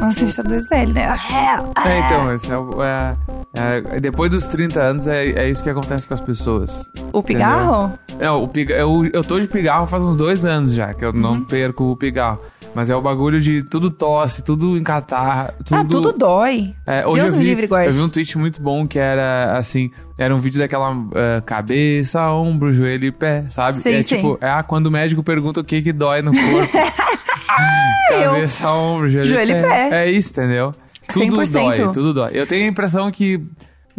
Nossa, a gente tá dois velhos, né? É, então, esse é, o- é- é- depois dos 30 anos é, é isso que acontece com as pessoas. O pigarro? É, o piga, eu, eu tô de pigarro faz uns dois anos já, que eu Uhum. não perco o pigarro. Mas é o bagulho de tudo tosse, tudo em catarro. Tudo, Ah, tudo dói. É, hoje Deus eu vi, livre, guarde. eu vi um tweet muito bom que era assim, era um vídeo daquela eh, cabeça, ombro, joelho e pé, sabe? Sim, é sim. tipo, é ah, quando o médico pergunta o que que dói no corpo. Eu- cabeça, ombro, joelho, Joelho e e pé. pé. É isso, entendeu? Tudo 100%. dói, tudo dói. Eu tenho a impressão que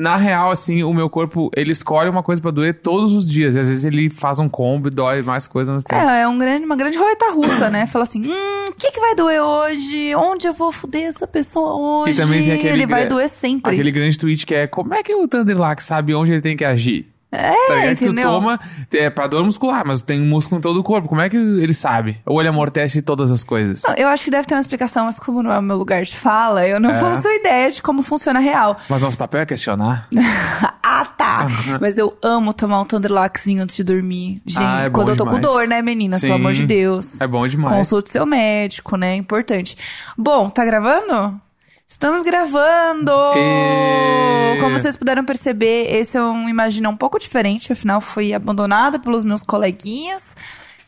na real, assim, o meu corpo, ele escolhe uma coisa pra doer todos os dias. E às vezes ele faz um combo e dói mais coisa no tempo. É, é um grande, uma grande roleta russa, né? Fala assim, hum, o que, que vai doer hoje? Onde eu vou foder essa pessoa hoje? E também tem aquele Ele vai doer sempre. Aquele grande tweet que é como é que o Thunderlack sabe onde ele tem que agir? É, Tá ligado? Que tu entendeu? toma, é pra dor muscular, mas tem um músculo em todo o corpo. Como é que ele sabe? Ou ele amortece todas as coisas? Não, Eu acho que deve ter uma explicação, mas como não é o meu lugar de fala, eu não É. faço ideia de como funciona real. Mas nosso papel é questionar. ah, tá. Mas eu amo tomar um Thunderlackzinho antes de dormir. Gente, Ah, é bom quando eu tô com demais. dor, né, meninas? Sim. Pelo amor de Deus. É bom demais. Consulte seu médico, né? Importante. Bom, tá gravando? Estamos gravando! E- Como vocês puderam perceber, esse é um Imagina um pouco diferente, afinal fui abandonada pelos meus coleguinhas.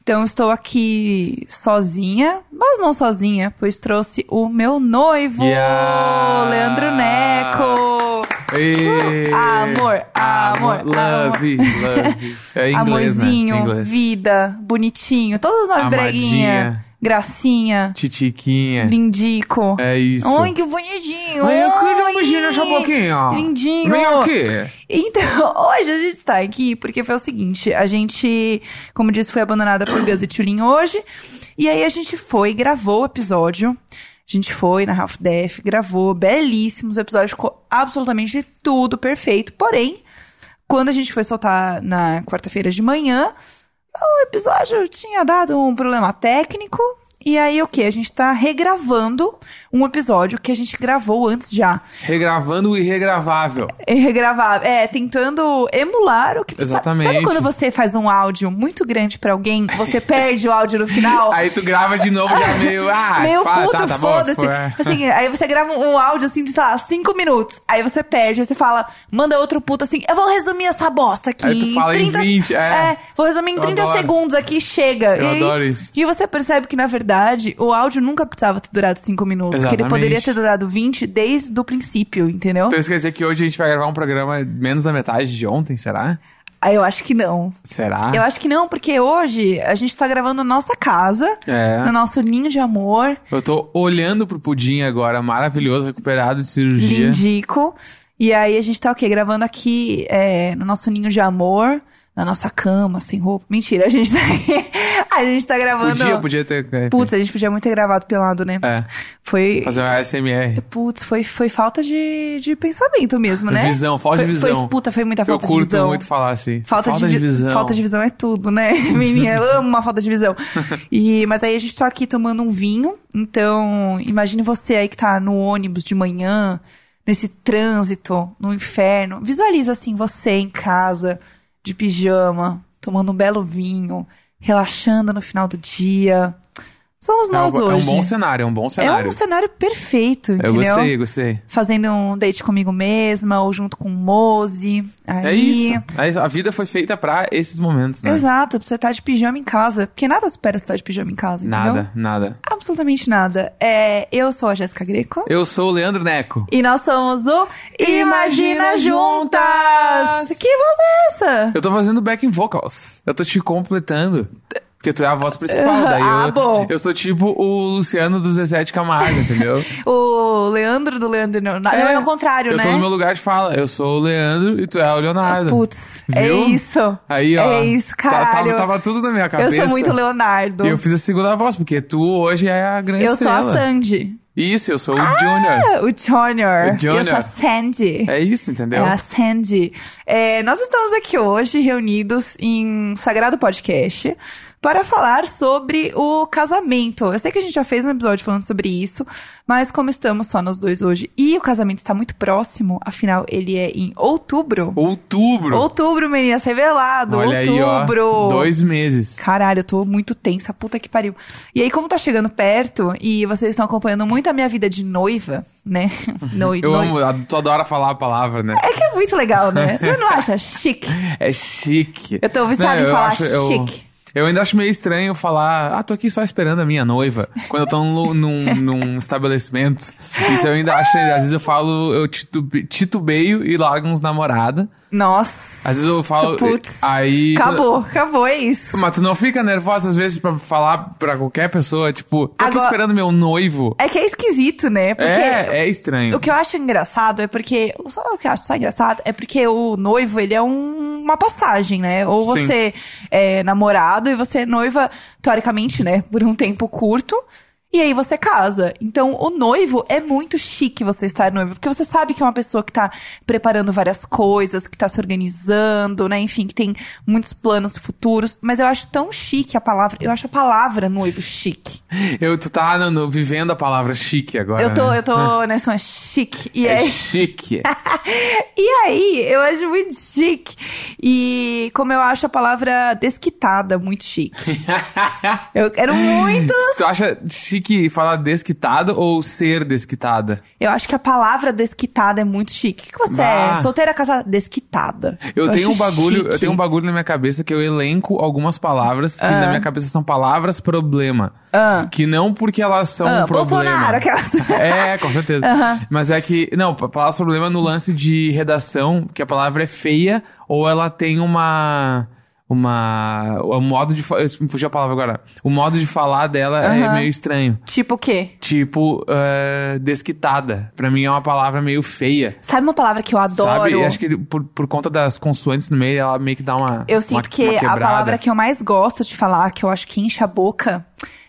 Então estou aqui sozinha, mas não sozinha, pois trouxe o meu noivo, Yeah! Leandro Neco. Ê! Amor, amor, love, love. É em inglês, Amorzinho, né? Em inglês. vida, bonitinho, todos os nomes Amadinha. breguinha, gracinha, Titiquinha. lindico. É isso. Ai, que bonitinho. Vem aqui, dá um Ai, beijinho nessa boquinha. Lindinho. Vem aqui. Então, hoje a gente está aqui porque foi o seguinte: a gente, como disse, foi abandonada por Gus e Tulin hoje. E aí a gente foi, gravou o episódio. A gente foi na Half Def, gravou belíssimos episódios, ficou absolutamente tudo perfeito. Porém, quando a gente foi soltar na quarta-feira de manhã, o episódio tinha dado um problema técnico. E aí, o que? A gente tá regravando um episódio que a gente gravou antes já. Regravando o irregravável. É regravar. É, tentando emular o que. Exatamente. Sabe quando você faz um áudio muito grande pra alguém, você perde o áudio no final? Aí tu grava de novo já meio. Ah, Meio fala, puto, tá, tá foda-se. é. Assim, aí você grava um áudio assim de, sei lá, cinco minutos. Aí você perde, aí você fala, manda outro puto assim, eu vou resumir essa bosta aqui. Aí tu fala em 20, é. vou resumir em Eu 30 adoro. segundos aqui, chega. Eu e adoro isso. E você percebe que, na verdade, o áudio nunca precisava ter durado cinco minutos. Que ele Exatamente. poderia ter durado 20 desde o princípio, entendeu? Então isso quer dizer que hoje a gente vai gravar um programa menos da metade de ontem, será? Aí eu acho que não. Será? Eu acho que não, porque hoje a gente tá gravando na nossa casa, É. no nosso ninho de amor, Eu tô olhando pro pudim agora, maravilhoso, recuperado de cirurgia. lindico. E aí a gente tá o quê? Gravando aqui é, no nosso ninho de amor, na nossa cama, sem roupa. Mentira, a gente tá, a gente tá gravando. Podia, podia ter. é, Putz, a gente podia muito ter gravado pelado, né? É. Foi. Fazer um ASMR. Putz, foi, foi falta de, de pensamento mesmo, né? Visão, falta Foi- de visão. Foi, puta, foi muita Eu falta de curto visão. muito falar assim. Falta, de, vi- visão. Falta de visão é tudo, né? Menina, eu amo uma falta de visão. E, mas aí a gente tá aqui tomando um vinho. Então, imagine você aí que tá no ônibus de manhã, nesse trânsito, no inferno. Visualiza assim, você em casa, de pijama, tomando um belo vinho, relaxando no final do dia. Somos É um, nós é um hoje. bom cenário, é um bom cenário. É um cenário perfeito, Eu entendeu? gostei, gostei. Fazendo um date comigo mesma, ou junto com o Mose. Aí... É isso. É isso. A vida foi feita pra esses momentos, né? Exato, pra você estar de pijama em casa. Porque nada supera você estar de pijama em casa, entendeu? Nada, nada. Absolutamente nada. É, eu sou a Jéssica Greco. Eu sou o Leandro Neco. E nós somos o Imagina Imagina Juntas! Juntas! Que voz é essa? Eu tô fazendo backing vocals. Eu tô te completando. Porque tu é a voz principal. Daí Ah, eu, bom. eu sou tipo o Luciano do Zezé de Camargo, entendeu? O Leandro do Leandro. Não, não é, o contrário, eu né? tô no meu lugar de fala. Eu sou o Leandro e tu é o Leonardo. Putz, é Viu? isso. Aí, ó. É isso, tá- caralho. Tava, tava tudo na minha eu cabeça. sou muito Leonardo. E eu fiz a segunda voz, porque tu hoje é a grande Eu sou a estrela. Sandy. Isso, eu sou o Junior. Ah, o Junior. O Junior. Eu sou a Sandy. É isso, entendeu? É a Sandy. É, nós estamos aqui hoje reunidos em Sagrado Podcast para falar sobre o casamento. Eu sei que a gente já fez um episódio falando sobre isso, mas como estamos só nós dois hoje e o casamento está muito próximo, afinal ele é em outubro. Outubro. Outubro, meninas, revelado. Olha outubro. aí, ó. Dois meses. Caralho, eu tô muito tensa, puta que pariu. E aí, como tá chegando perto e vocês estão acompanhando muito a minha vida de noiva, né? Noi, Eu amo, tu adora falar a palavra, né? É que é muito legal, né? Você não acha chique? É chique. Eu tô viciada em eu falar eu- chique. Eu ainda acho meio estranho falar, ah, tô aqui só esperando a minha noiva, quando eu tô num, num, num estabelecimento. Isso eu ainda acho, às vezes eu falo, eu titube- titubeio e largo uns namorada. Nossa. Às vezes eu falo, Putz. aí... Acabou, acabou, é isso. Mas tu não fica nervosa às vezes pra falar pra qualquer pessoa, tipo, tô aqui Agora- esperando meu noivo. É que é esquisito, né? Porque É, é estranho. o que eu acho engraçado é porque. Só o que eu acho só engraçado é porque o noivo, ele é um- uma passagem, né? Ou Sim. você é namorado e você é noiva, teoricamente, né? Por um tempo curto. E aí você casa. Então, o noivo é muito chique você estar noivo, porque você sabe que é uma pessoa que tá preparando várias coisas, que tá se organizando, né? Enfim, que tem muitos planos futuros. Mas eu acho tão chique a palavra. Eu acho a palavra noivo chique. Eu, tu tá no- no- vivendo a palavra chique agora, Eu tô, né? eu tô nessa uma chique. E É aí, chique. e aí, eu acho muito chique. E como eu acho a palavra desquitada muito chique. Eu quero muito. tu acha chique falar desquitado ou ser desquitada? Eu acho que a palavra desquitada é muito chique. O que você Ah. é? Solteira, casada? Desquitada. Eu, tenho acho um bagulho, eu chique. tenho um bagulho na minha cabeça que eu elenco algumas palavras que na minha cabeça são palavras problema. Ah. Que não porque elas são Ah, um problema. Bolsonaro, aquelas. É, com certeza. Mas é que, não, pa- palavras problema no lance de redação, que a palavra é feia ou ela tem uma uma o modo de eu me fugiu a palavra agora. O modo de falar dela é meio estranho. Tipo o quê? Tipo, eh, desquitada. Pra mim é uma palavra meio feia. Sabe uma palavra que eu adoro? Sabe? Acho que por, por conta das consoantes no meio, ela meio que dá uma. Eu uma- sinto que uma a palavra que eu mais gosto de falar, que eu acho que enche a boca,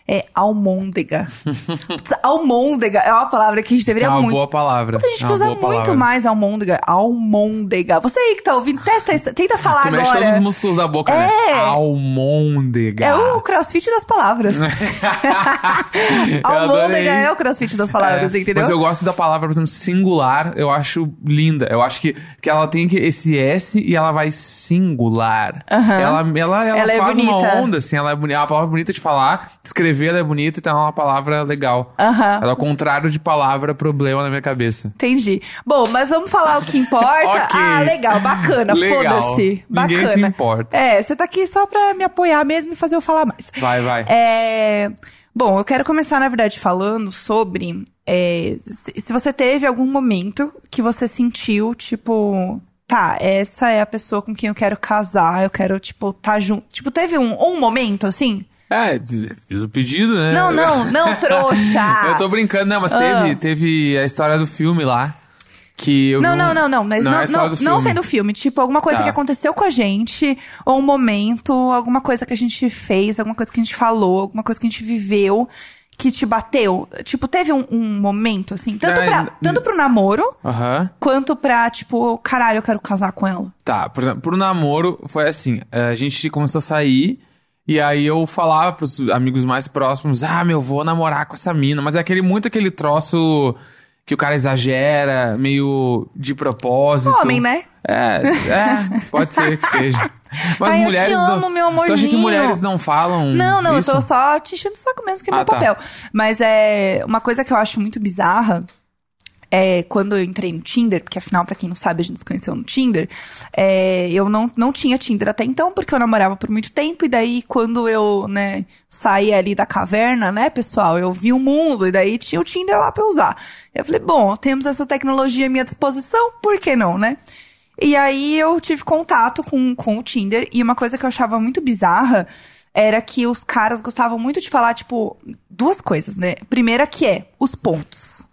é almôndega. Almôndega é uma palavra que a gente é deveria uma muito. boa palavra. A gente é uma usa muito palavra. mais almôndega. Almôndega. Você aí que tá ouvindo, testa isso. Tenta falar Tu mexe agora. todos os músculos da boca, né? É. Almôndega. É o crossfit das palavras. almôndega é o crossfit das palavras, É, entendeu? Mas eu gosto da palavra, por exemplo, singular, eu acho linda. Eu acho que, que ela tem esse S e ela vai singular. Ela, ela, ela, Ela é faz uma bonita. onda, assim, ela é bonita. É uma palavra bonita de falar, de escrever ela é bonita, então é uma palavra legal. Aham. Ela é o contrário de palavra problema na minha cabeça. Entendi. Bom, mas vamos falar o que importa. Ok. Ah, legal, bacana, Legal. foda-se. Ninguém Bacana. se importa. É, você tá aqui só pra me apoiar mesmo e fazer eu falar mais. Vai, vai. É. Bom, eu quero começar, na verdade, falando sobre é, se, se você teve algum momento que você sentiu, tipo, tá, essa é a pessoa com quem eu quero casar, eu quero, tipo, tá junto. Tipo, teve um, um momento assim? É, fiz o pedido, né? Não, não, não, trouxa! Eu tô brincando, não, mas Ah. teve, teve a história do filme lá. Que eu Não, vi um- não, não, não, mas não, não, é não, do não filme. sendo filme, tipo, alguma coisa Tá. que aconteceu com a gente, ou um momento, alguma coisa que a gente fez, alguma coisa que a gente falou, alguma coisa que a gente viveu, que te bateu. Tipo, teve um, um momento, assim, tanto, É, pra, tanto pro namoro, quanto pra, tipo, caralho, eu quero casar com ela. Tá, por exemplo, pro namoro foi assim, a gente começou a sair e aí eu falava pros amigos mais próximos, ah, meu, vou namorar com essa mina, mas é aquele muito aquele troço que o cara exagera, meio de propósito. Homem, né? É, é, pode ser que seja. Mas Ai, eu te mulheres amo, não. meu Tu acha que amorzinho. mulheres não falam Não, não, isso? eu tô só te enchendo o saco mesmo, que é Ah, meu tá. papel. Mas é uma coisa que eu acho muito bizarra. É, quando eu entrei no Tinder, porque afinal, pra quem não sabe, a gente se conheceu no Tinder, é, eu não, não tinha Tinder até então, porque eu namorava por muito tempo, e daí quando eu, né, saí ali da caverna, né, pessoal, eu vi o mundo, e daí tinha o Tinder lá pra usar. Eu falei, bom, temos essa tecnologia à minha disposição, por que não, né? E aí eu tive contato com, com o Tinder, e uma coisa que eu achava muito bizarra era que os caras gostavam muito de falar, tipo, duas coisas, né? Primeira que é os pontos.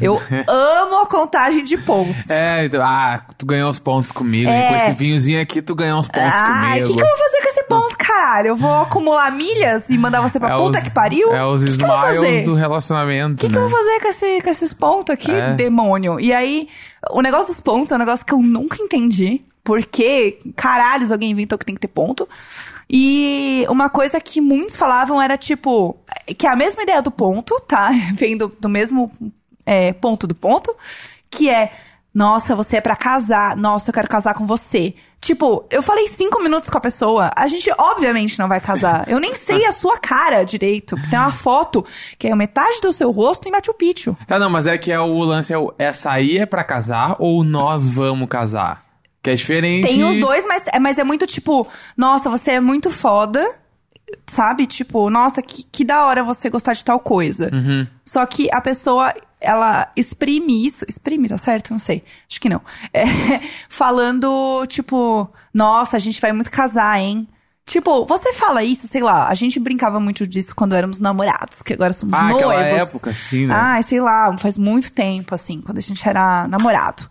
Eu amo a contagem de pontos. É, então, ah, tu ganhou uns pontos comigo? É. Com esse vinhozinho aqui, tu ganhou uns pontos o comigo. que, que eu vou fazer com esse ponto, caralho? Eu vou acumular milhas e mandar você pra É puta os- que pariu? É os O que que smiles do relacionamento, O que, que né? eu vou fazer com, esse- com esses pontos aqui, É. demônio? E aí, o negócio dos pontos é um negócio que eu nunca entendi. Porque, caralhos, alguém inventou que tem que ter ponto. E uma coisa que muitos falavam era tipo, que é a mesma ideia do ponto, tá? Vem do, do mesmo é, ponto do ponto, que é, nossa, você é pra casar, nossa, eu quero casar com você. Tipo, eu falei cinco minutos com a pessoa, a gente obviamente não vai casar. Eu nem sei a sua cara direito, tem uma foto que é metade do seu rosto em Machu Picchu. Tá, não, mas é que é o lance é o, essa aí é pra casar ou nós vamos casar? Que é diferente. Tem os dois, mas, é- mas é muito tipo, nossa, você é muito foda, sabe? Tipo, nossa, que, que da hora você gostar de tal coisa. Uhum. Só que a pessoa, ela exprime isso. Exprime, tá certo? Não sei. Acho que não. É, falando, tipo, nossa, a gente vai muito casar, hein? Tipo, você fala isso, sei lá, a gente brincava muito disso quando éramos namorados, que agora somos Ah, noivos. aquela época, assim, né? Ah, sei lá, faz muito tempo, assim, quando a gente era namorado.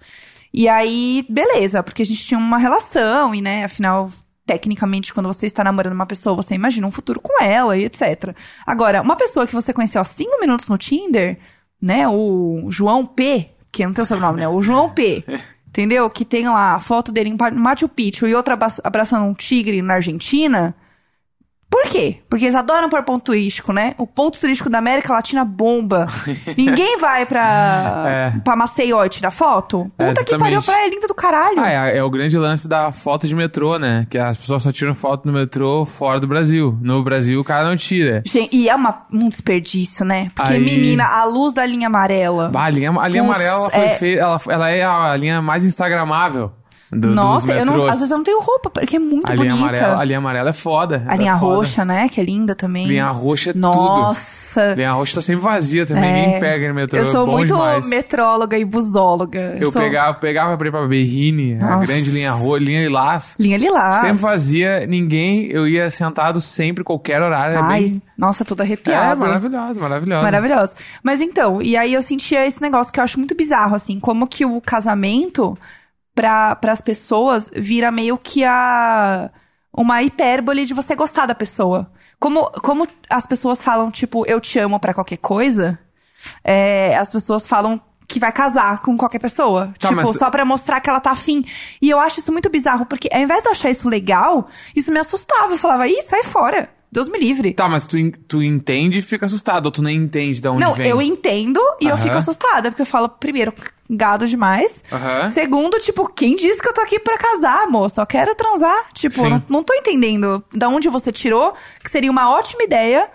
E aí, beleza, porque a gente tinha uma relação, e né, afinal, tecnicamente, quando você está namorando uma pessoa, você imagina um futuro com ela e etc. Agora, uma pessoa que você conheceu há cinco minutos no Tinder, né, o João P, que não tem o sobrenome, né, o João P, entendeu? Que tem lá a foto dele em Machu Picchu e outra abra- abraçando um tigre na Argentina. Por quê? Porque eles adoram pôr ponto turístico, né? O ponto turístico da América Latina bomba. Ninguém vai pra, É. pra Maceió e tirar foto. É, Puta que exatamente. pariu, praia linda do caralho. Ah, é, é o grande lance da foto de metrô, né? Que as pessoas só tiram foto no metrô fora do Brasil. No Brasil, o cara não tira. Gente, e é uma- um desperdício, né? Porque, Aí- menina, a luz da linha amarela. Bah, a linha, a linha Putz, amarela ela foi é- feita. Ela, ela é a linha mais instagramável do, Nossa, eu não, às vezes eu não tenho roupa, porque é muito a linha bonita. amarela, a linha amarela é foda. A ela linha é foda. roxa, né? Que é linda também. Linha roxa é tudo. Nossa. A linha roxa tá sempre vazia também, É. nem pega no metrô. Eu sou é muito demais. metróloga e busóloga. Eu sou... pegava, pegava pra ir pra Berrine, a grande linha roxa, linha lilás. Linha lilás. Sempre vazia, ninguém, eu ia sentado sempre, qualquer horário. É Ai, bem... nossa, toda É, arrepiada. maravilhosa, maravilhosa. Maravilhoso. Mas então, e aí eu sentia esse negócio que eu acho muito bizarro, assim, como que o casamento, para as pessoas, vira meio que a. Uma hipérbole de você gostar da pessoa. Como, como as pessoas falam, tipo, eu te amo pra qualquer coisa, é, as pessoas falam que vai casar com qualquer pessoa. Tá, tipo, mas- só pra mostrar que ela tá afim. E eu acho isso muito bizarro, porque ao invés de eu achar isso legal, isso me assustava. Eu falava, ih, sai fora. Deus me livre. Tá, mas tu, tu entende e fica assustado, ou tu nem entende de onde Não, vem? eu entendo e eu fico assustada, porque eu falo, primeiro, gado demais. Aham. Segundo, tipo, quem disse que eu tô aqui pra casar, amor? Só quero transar. Tipo, Sim. não, não tô entendendo da onde você tirou, que seria uma ótima ideia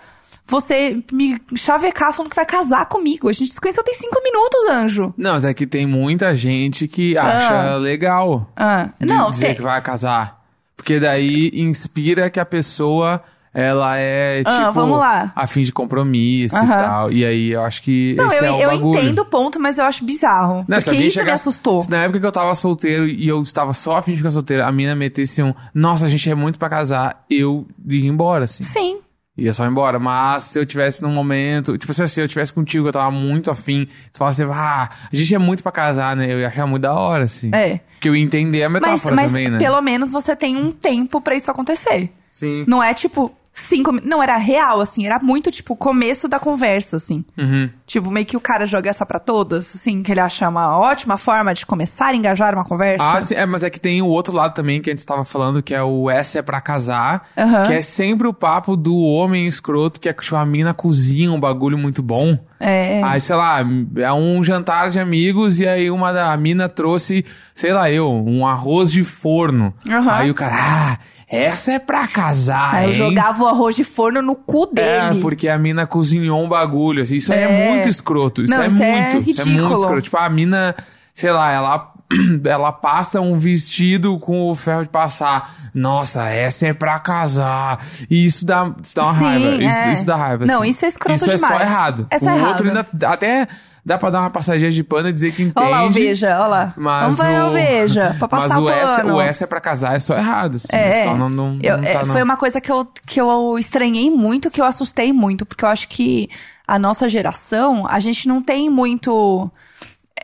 você me chavecar falando que vai casar comigo. A gente se conheceu tem cinco minutos, anjo. Não, mas é que tem muita gente que acha legal Ah, de não, dizer tem- que vai casar. Porque daí inspira que a pessoa, ela é, Ah, tipo, vamos lá. a fim de compromisso e tal. E aí eu acho que Não, esse eu, é o eu bagulho. entendo o ponto, mas eu acho bizarro. Não, se porque isso me chegasse- assustou. se na época que eu tava solteiro e eu estava só a fim de ficar solteiro, a mina metesse um, nossa, a gente é muito pra casar, eu ia embora, assim. Sim. Ia só embora. Mas se eu tivesse num momento, tipo assim, se eu tivesse contigo, eu tava muito afim, tu falasse, ah, a gente é muito pra casar, né? Eu ia achar muito da hora, assim. É. Porque eu ia entender a Mas, metáfora mas também, né? pelo menos você tem um tempo pra isso acontecer. Sim. Não é tipo cinco Não, era real, assim. Era muito, tipo, começo da conversa, assim. Uhum. Tipo, meio que o cara joga essa pra todas, assim, que ele acha uma ótima forma de começar a engajar uma conversa. Ah, sim, é, mas é que tem o outro lado também que a gente tava falando, que é o S é pra casar, Aham. que é sempre o papo do homem escroto, que é que tipo, a mina cozinha um bagulho muito bom. É. Aí, sei lá, é um jantar de amigos e aí uma da mina trouxe, sei lá, eu, um arroz de forno. Aham. Aí o cara, ah, essa é pra casar, Aí eu hein? jogava o arroz de forno no cu É, dele. porque a mina cozinhou um bagulho. assim, Isso é, É. muito escroto. Isso Não, é isso é muito. isso é ridículo. muito escroto. Tipo, a mina, sei lá, ela. Ela passa um vestido com o ferro de passar. Nossa, essa é pra casar. E isso dá, isso dá uma Sim, raiva. Isso, é. isso dá raiva. Não, assim. isso é escroto Isso é só demais. errado. É só o outro ainda até dá pra dar uma passadinha de pano e dizer que entende. Olha lá, o veja, olha lá. Mas Vamos ver o... veja, pra mas passar o S, pano. o S é pra casar é só errado, assim. É, Só não, não, Eu- não é, tá, não. foi uma coisa que eu, que eu estranhei muito, que eu assustei muito, porque eu acho que a nossa geração, a gente não tem muito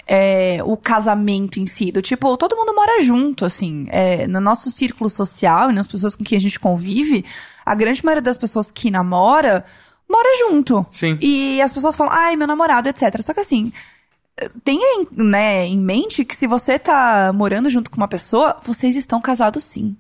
é, o casamento em si. Do tipo, todo mundo mora junto, assim. É, no nosso círculo social e nas pessoas com quem a gente convive, a grande maioria das pessoas que namora, mora junto. Sim. E as pessoas falam, ai, meu namorado, etc. Só que assim, tenha em, né, em mente que se você tá morando junto com uma pessoa, vocês estão casados sim.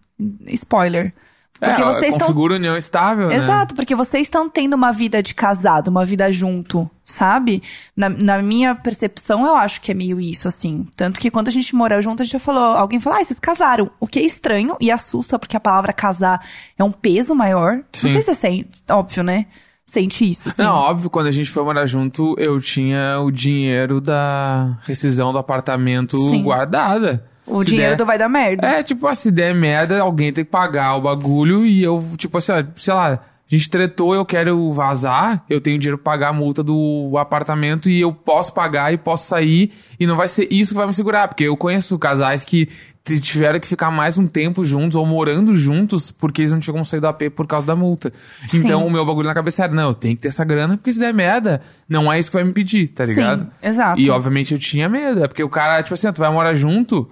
Spoiler. Porque é, vocês estão. configura união estável, né? Exato, porque vocês estão tendo uma vida de casado, uma vida junto, sabe? Na, na minha percepção, eu acho que é meio isso, assim. Tanto que quando a gente mora junto, a gente já falou, alguém falou, ah, vocês casaram. O que é estranho e assusta, porque a palavra casar é um peso maior. Sim. Não sei se você sente, óbvio, né? Sente isso, assim. Não, óbvio, quando a gente foi morar junto, eu tinha o dinheiro da rescisão do apartamento Sim. guardada. o Se dinheiro der- do vai dar merda. É, tipo, se der merda, alguém tem que pagar o bagulho e eu, tipo assim, sei lá, a gente tretou, eu quero vazar, eu tenho dinheiro pra pagar a multa do apartamento e eu posso pagar e posso sair e não vai ser isso que vai me segurar, porque eu conheço casais que tiveram que ficar mais um tempo juntos ou morando juntos porque eles não tinham como sair do AP por causa da multa. Sim. Então o meu bagulho na cabeça era, não, eu tenho que ter essa grana porque se der merda, não é isso que vai me impedir, tá ligado? Sim, exato. E obviamente eu tinha medo, é porque o cara, tipo assim, tu vai morar junto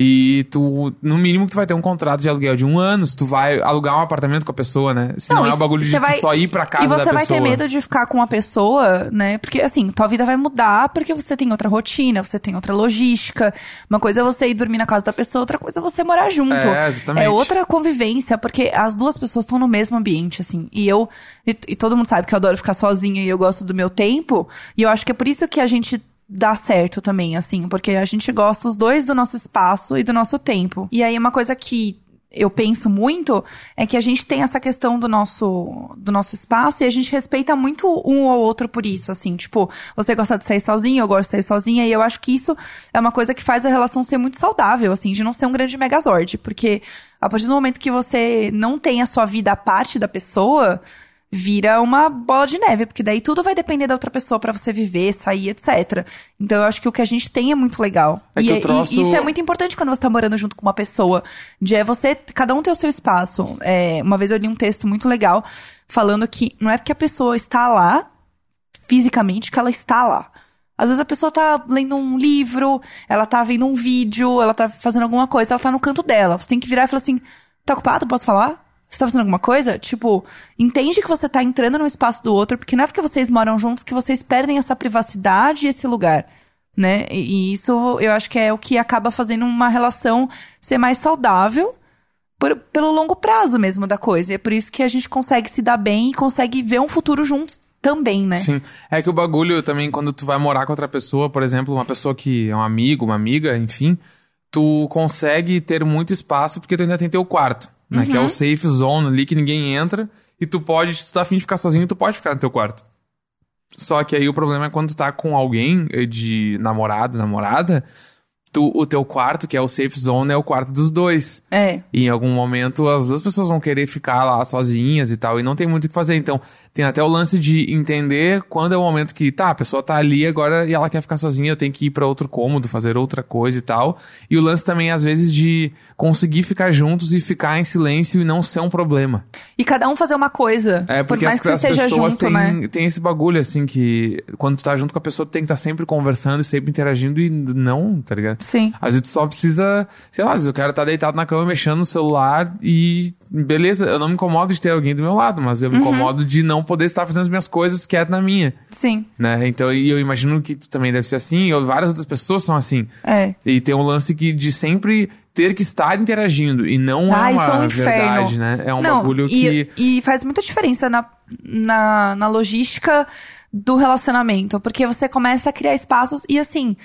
e tu, no mínimo, tu vai ter um contrato de aluguel de um ano, se tu vai alugar um apartamento com a pessoa, né? Se não, é e o bagulho de você tu vai- só ir pra casa E da você pessoa. vai ter medo de ficar com uma pessoa, né? Porque, assim, tua vida vai mudar porque você tem outra rotina, você tem outra logística. Uma coisa é você ir dormir na casa da pessoa, outra coisa é você morar junto. É, exatamente. É outra convivência, porque as duas pessoas estão no mesmo ambiente, assim. E eu, e, e todo mundo sabe que eu adoro ficar sozinha e eu gosto do meu tempo. E eu acho que é por isso que a gente dá certo também, assim, porque a gente gosta os dois do nosso espaço e do nosso tempo. E aí uma coisa que eu penso muito é que a gente tem essa questão do nosso do nosso espaço e a gente respeita muito um ao outro por isso, assim, tipo, você gosta de sair sozinho, eu gosto de sair sozinha e eu acho que isso é uma coisa que faz a relação ser muito saudável, assim, de não ser um grande megazord, porque a partir do momento que você não tem a sua vida à parte da pessoa, vira uma bola de neve, porque daí tudo vai depender da outra pessoa pra você viver, sair, etc. Então eu acho que o que a gente tem é muito legal. É e, o troço- e isso é muito importante quando você tá morando junto com uma pessoa. De é você, cada um tem o seu espaço. É, uma vez eu li um texto muito legal falando que não é porque a pessoa está lá fisicamente que ela está lá. Às vezes a pessoa tá lendo um livro, ela tá vendo um vídeo, ela tá fazendo alguma coisa, ela tá no canto dela. Você tem que virar e falar assim: tá ocupado? Posso falar? Você tá fazendo alguma coisa? Tipo, entende que você tá entrando no espaço do outro, porque não é porque vocês moram juntos que vocês perdem essa privacidade e esse lugar. Né? E, e isso eu acho que é o que acaba fazendo uma relação ser mais saudável por- pelo longo prazo mesmo da coisa. E é por isso que a gente consegue se dar bem e consegue ver um futuro juntos também, né? Sim. É que o bagulho também, quando tu vai morar com outra pessoa, por exemplo, uma pessoa que é um amigo, uma amiga, enfim, tu consegue ter muito espaço porque tu ainda tem teu quarto, né? Que é Uhum. o safe zone ali que ninguém entra. E tu pode, se tu tá afim de ficar sozinho, tu pode ficar no teu quarto. Só que aí o problema é quando tu tá com alguém eh, de namorado, namorada, tu, o teu quarto, que é o safe zone, é o quarto dos dois. É. E em algum momento as duas pessoas vão querer ficar lá sozinhas e tal, e não tem muito o que fazer. Então, tem até o lance de entender quando é o momento que, tá, a pessoa tá ali agora e ela quer ficar sozinha, eu tenho que ir pra outro cômodo, fazer outra coisa e tal. E o lance também, às vezes, de conseguir ficar juntos e ficar em silêncio e não ser um problema. E cada um fazer uma coisa. É, porque por mais as, que você as esteja pessoas junto, têm, né? esse bagulho, assim, que quando tu tá junto com a pessoa, tu tem que estar sempre conversando e sempre interagindo e não, tá ligado? Sim. Às vezes tu só precisa, sei lá, às vezes eu quero estar deitado na cama mexendo no celular e beleza, eu não me incomodo de ter alguém do meu lado, mas eu me Uhum. incomodo de não poder estar fazendo as minhas coisas quieto na minha, Sim. né? Então, e eu imagino que tu também deve ser assim, ou várias outras pessoas são assim. É. E tem um lance que de sempre ter que estar interagindo e não Ah, é é uma um inferno. verdade, né? É um Não, bagulho e, que E faz muita diferença na, na, na logística do relacionamento. Porque você começa a criar espaços e assim.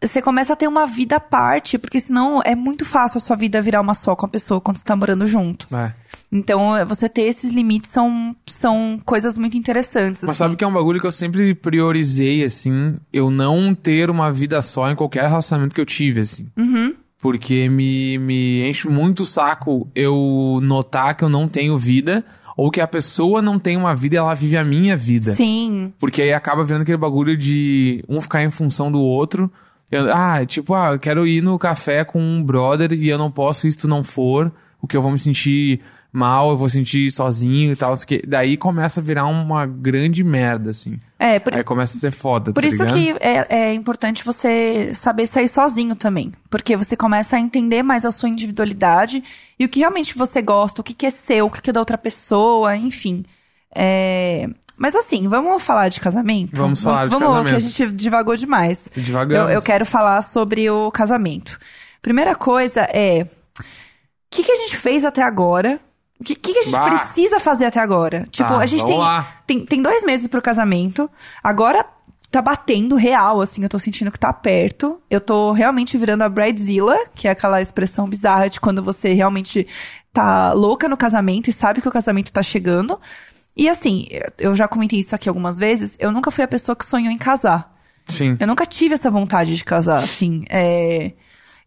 Você começa a ter uma vida à parte, porque senão é muito fácil a sua vida virar uma só com a pessoa quando você tá morando junto. é. Então, é, você ter esses limites são, são coisas muito interessantes. Mas assim. sabe que é um bagulho que eu sempre priorizei, assim, eu não ter uma vida só em qualquer relacionamento que eu tive, assim. Uhum. Porque me, me enche muito o saco eu notar que eu não tenho vida, ou que a pessoa não tem uma vida e ela vive a minha vida. Sim. Porque aí acaba vendo aquele bagulho de um ficar em função do outro. Eu- ah, tipo, ah, eu quero ir no café com um brother e eu não posso se tu não for, o que eu vou me sentir mal, eu vou sentir sozinho e tal. que Daí começa a virar uma grande merda, assim. É, por, Aí começa a ser foda, Por tá isso ligado? que é, é importante você saber sair sozinho também. Porque você começa a entender mais a sua individualidade e o que realmente você gosta, o que, que é seu, o que, que é da outra pessoa, enfim. É, Mas assim, vamos falar de casamento? Vamos falar de vamos, casamento. que a gente divagou demais. Devagamos. Eu, eu quero falar sobre o casamento. Primeira coisa é. O que, que a gente fez até agora? O que, que, a gente Bah. precisa fazer até agora? Tipo, Tá, a gente tem, tem. Tem dois meses pro casamento. Agora tá batendo real, assim. Eu tô sentindo que tá perto. Eu tô realmente virando a bridezilla, que é aquela expressão bizarra de quando você realmente tá louca no casamento e sabe que o casamento tá chegando. E assim, eu já comentei isso aqui algumas vezes. Eu nunca fui a pessoa que sonhou em casar. Sim. Eu nunca tive essa vontade de casar, assim. É...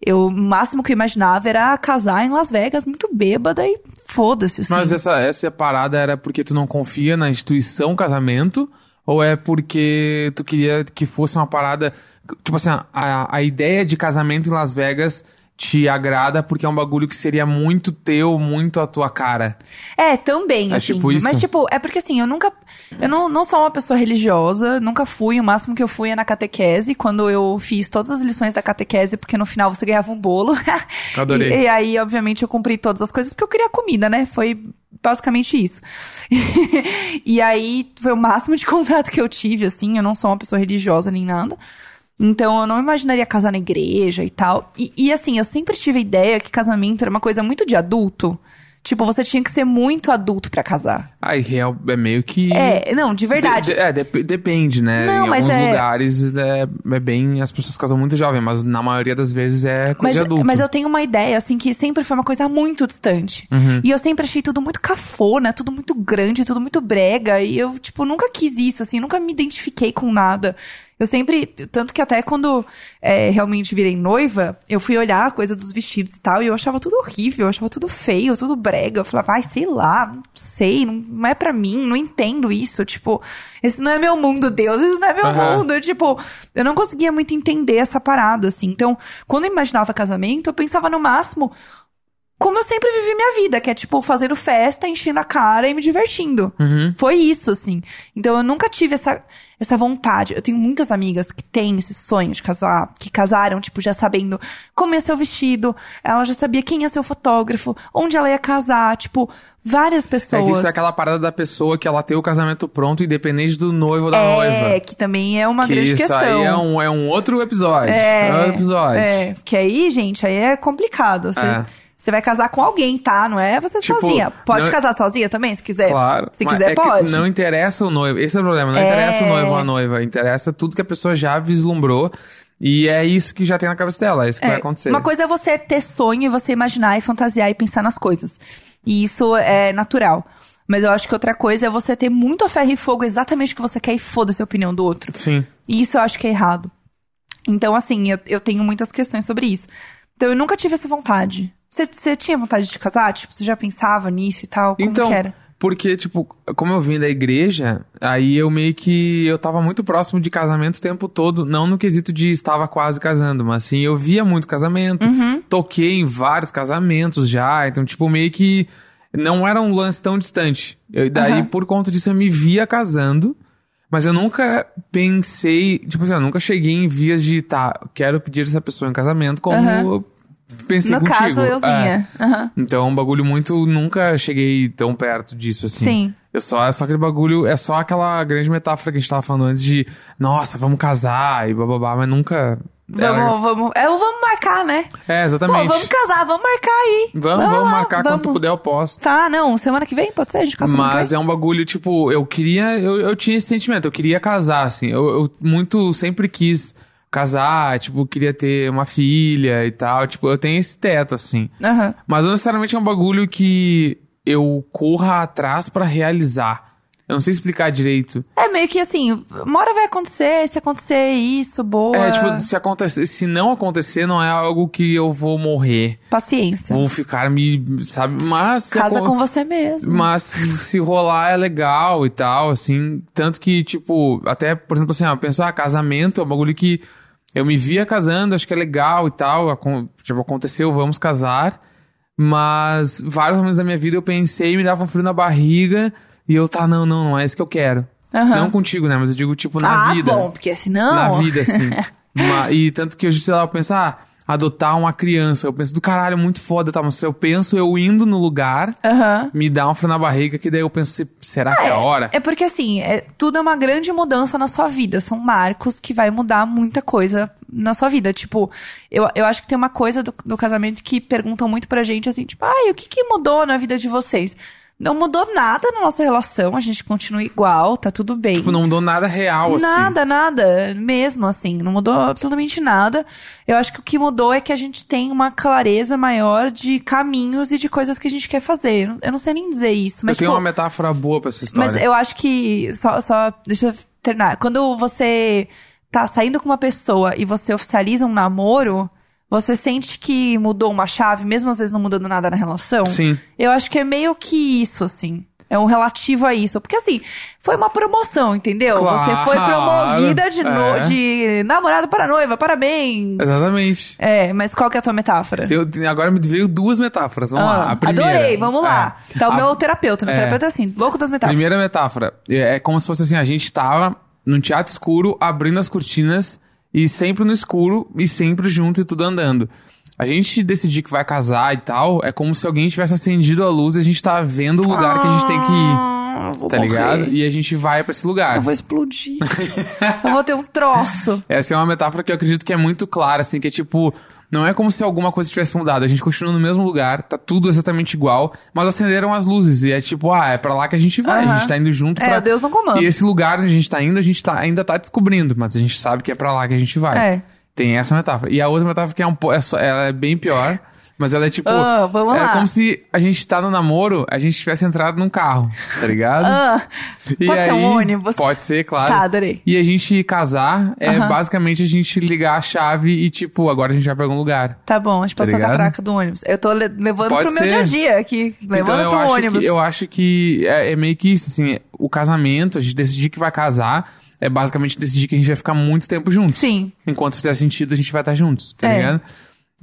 Eu, o máximo que eu imaginava era casar em Las Vegas, muito bêbada e foda-se, assim. Mas essa, essa parada era porque tu não confia na instituição casamento? Ou é porque tu queria que fosse uma parada. Tipo assim, a, a ideia de casamento em Las Vegas te agrada porque é um bagulho que seria muito teu, muito a tua cara. É, também, É assim. tipo isso? Mas, tipo, é porque assim, eu nunca. Eu não, não sou uma pessoa religiosa, nunca fui. O máximo que eu fui é na catequese, quando eu fiz todas as lições da catequese, porque no final você ganhava um bolo. Adorei. E, e aí, obviamente, eu cumpri todas as coisas porque eu queria comida, né? Foi basicamente isso. e aí, foi o máximo de contato que eu tive, assim. Eu não sou uma pessoa religiosa nem nada. Então, eu não imaginaria casar na igreja e tal. E, e, assim, eu sempre tive a ideia que casamento era uma coisa muito de adulto. Tipo, você tinha que ser muito adulto pra casar. Aí real é meio que. É, não, de verdade. De- de- é, dep- depende, né? Não, em mas alguns é- lugares é, é bem. As pessoas casam muito jovem, mas na maioria das vezes é coisa Mas, de adulto. mas eu tenho uma ideia, assim, que sempre foi uma coisa muito distante. Uhum. E eu sempre achei tudo muito cafona, tudo muito grande, tudo muito brega. E eu, tipo, nunca quis isso, assim, nunca me identifiquei com nada. Eu sempre. Tanto que até quando é, realmente virei noiva, eu fui olhar a coisa dos vestidos e tal, e eu achava tudo horrível, eu achava tudo feio, tudo brega. Eu falava, ai, sei lá, não sei, não, não é pra mim, não entendo isso. Tipo, esse não é meu mundo, Deus, esse não é meu Aham. mundo. Eu, tipo, eu não conseguia muito entender essa parada, assim. Então, quando eu imaginava casamento, eu pensava no máximo como eu sempre vivi minha vida, que é tipo fazendo festa, enchendo a cara e me divertindo. Uhum. Foi isso, assim. Então eu nunca tive essa, essa vontade. Eu tenho muitas amigas que têm esse sonho de casar, que casaram, tipo, já sabendo como ia ser o vestido, ela já sabia quem ia ser o fotógrafo, onde ela ia casar, tipo, várias É pessoas. que isso é aquela parada da pessoa que ela tem o casamento pronto, independente do noivo ou da É, noiva. que também é uma que grande isso questão. aí é um, é um outro episódio. É, um outro episódio. É, que aí, gente, aí é complicado. Você, É. você vai casar com alguém, tá? Não é você Tipo, sozinha. Pode não- casar sozinha também, se quiser. Claro. Se quiser, é pode. Não interessa o noivo. Esse é o problema. Não É. interessa o noivo ou a noiva. Interessa tudo que a pessoa já vislumbrou. E é isso que já tem na cabeça dela. É isso que É, vai acontecer. Uma coisa é você ter sonho e você imaginar e fantasiar e pensar nas coisas. E isso é natural. Mas eu acho que outra coisa é você ter muito a ferro e fogo exatamente o que você quer e foda-se a opinião do outro. Sim. E isso eu acho que é errado. Então, assim, eu, eu tenho muitas questões sobre isso. Então, eu nunca tive essa vontade. Você- tinha vontade de casar? Tipo, você já pensava nisso e tal? Como então, que era? porque, tipo, como eu vim da igreja, aí eu meio que. Eu tava muito próximo de casamento o tempo todo. Não no quesito de estava quase casando, mas assim, eu via muito casamento. Uhum. Toquei em vários casamentos já. Então, tipo, meio que. Não era um lance tão distante. Eu, daí, Aham. por conta disso, eu me via casando. Mas eu nunca pensei, tipo assim, eu nunca cheguei em vias de, tá, quero pedir essa pessoa em casamento, como Aham. Pensei No contigo. caso, É. euzinha. Aham. Então é um bagulho muito. Nunca cheguei tão perto disso assim. Sim. É só, é só aquele bagulho. É só aquela grande metáfora que a gente tava falando antes de. Nossa, vamos casar e blá blá blá, mas nunca. Vamos, vamos. É o vamos marcar, né? É, Pô, exatamente. vamos casar, vamos marcar aí. Vamos, vamos lá, marcar vamos. quando puder, eu posso. Tá, não, semana que vem, pode ser? A gente casa Mas é um bagulho, tipo, eu queria. Eu, eu tinha esse sentimento, eu queria casar, assim. Eu, eu muito sempre quis casar, tipo, queria ter uma filha e tal. Tipo, eu tenho esse teto, assim. Aham. Mas não necessariamente é um bagulho que eu corra atrás pra realizar. Eu não sei explicar direito. É meio que assim, uma hora vai acontecer, se acontecer isso, boa. É, tipo, se acontecer, se não acontecer, não é algo que eu vou morrer. Paciência. Vou ficar me, sabe, mas Casa com você mesmo. Mas se rolar é legal e tal, assim. Tanto que, tipo, até, por exemplo, assim, ó, penso, ah, casamento é um bagulho que eu me via casando, acho que é legal e tal. Tipo, aconteceu, vamos casar. Mas vários momentos da minha vida eu pensei, me dava um frio na barriga. E eu, tá, não, não, não é isso que eu quero. Aham. Não contigo, né? Mas eu digo, tipo, na ah, vida. bom, porque senão... Na vida, assim. E tanto que hoje, sei lá, eu penso, ah, adotar uma criança. Eu penso do caralho, muito foda, tá? Mas eu penso eu indo no lugar, Aham. me dá um frio na barriga, que daí eu penso, "Se- será que é a hora? É porque assim, é, tudo é uma grande mudança na sua vida. São marcos que vai mudar muita coisa na sua vida. Tipo, eu, eu acho que tem uma coisa do, do casamento que perguntam muito pra gente assim, tipo, ai, o que, que mudou na vida de vocês? Não mudou nada na nossa relação, a gente continua igual, tá tudo bem. Tipo, não mudou nada real, assim. Nada, nada. Mesmo assim, não mudou absolutamente nada. Eu acho que o que mudou é que a gente tem uma clareza maior de caminhos e de coisas que a gente quer fazer. Eu não- Eu não sei nem dizer isso, mas eu tenho tipo, uma metáfora boa pra essa história. mas eu acho que. Só, só. Deixa eu terminar. Quando você tá saindo com uma pessoa e você oficializa um namoro, você sente que mudou uma chave, mesmo às vezes não mudando nada na relação? Sim. Eu acho que é meio que isso, assim. É um relativo a isso. Porque, assim, foi uma promoção, entendeu? Claro, Você foi promovida de, no... é. de namorado para noiva. Parabéns! Exatamente. É, mas qual que é a tua metáfora? Eu- agora me veio duas metáforas. Vamos lá. Ah, A primeira. Adorei, vamos lá. É. Tá o A meu terapeuta. Meu é. terapeuta é assim, louco das metáforas. Primeira metáfora. É é como se fosse assim, a gente tava num teatro escuro, abrindo as cortinas e sempre no escuro e sempre junto e tudo andando. A gente decidir que vai casar e tal, é como se alguém tivesse acendido a luz e a gente tá vendo o lugar que a gente tem que ir, Ah, tá morrer. ligado? E a gente vai pra esse lugar. Eu vou explodir. eu vou ter um troço. Essa é uma metáfora que eu acredito que é muito clara, assim, que é tipo, não é como se alguma coisa tivesse mudado. A gente continua no mesmo lugar, tá tudo exatamente igual, mas acenderam as luzes. E é tipo, ah, é pra lá que a gente vai, a Aham. gente tá indo junto É, pra... Deus não comanda. E esse lugar onde a gente tá indo, a gente tá, ainda tá descobrindo, mas a gente sabe que é pra lá que a gente vai. É. Tem essa metáfora. E a outra metáfora que é um pouco, é só- é bem pior. Mas ela é tipo. Ah, vamos é lá. como se a gente tá no namoro, a gente tivesse entrado num carro, tá ligado? Ah, E pode ser um aí- ônibus. Pode ser, claro. Tá, adorei. E a gente casar é Aham. basicamente a gente ligar a chave e, tipo, agora a gente vai pra algum lugar. Tá bom, a gente passou a ligado? catraca do ônibus. Eu tô le- levando Pode pro meu ser. dia a dia aqui. Levando então, eu pro acho ônibus. Que, eu acho que é, é meio que isso, assim, o casamento, a gente decidir que vai casar, é basicamente decidir que a gente vai ficar muito tempo juntos. Sim. Enquanto fizer sentido, a gente vai estar juntos, tá É. ligado?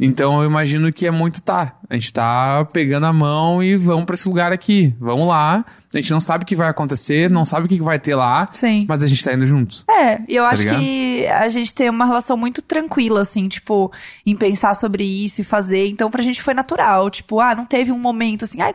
Então eu imagino que é muito tá. A gente tá pegando a mão e vamos pra esse lugar aqui. Vamos lá. A gente não sabe o que vai acontecer, não sabe o que que vai ter lá. Sim. Mas a gente tá indo juntos. É, e eu Tá acho ligado? que a gente tem uma relação muito tranquila, assim, tipo, em pensar sobre isso e fazer. Então, pra gente foi natural. Tipo, ah, não teve um momento assim, ai,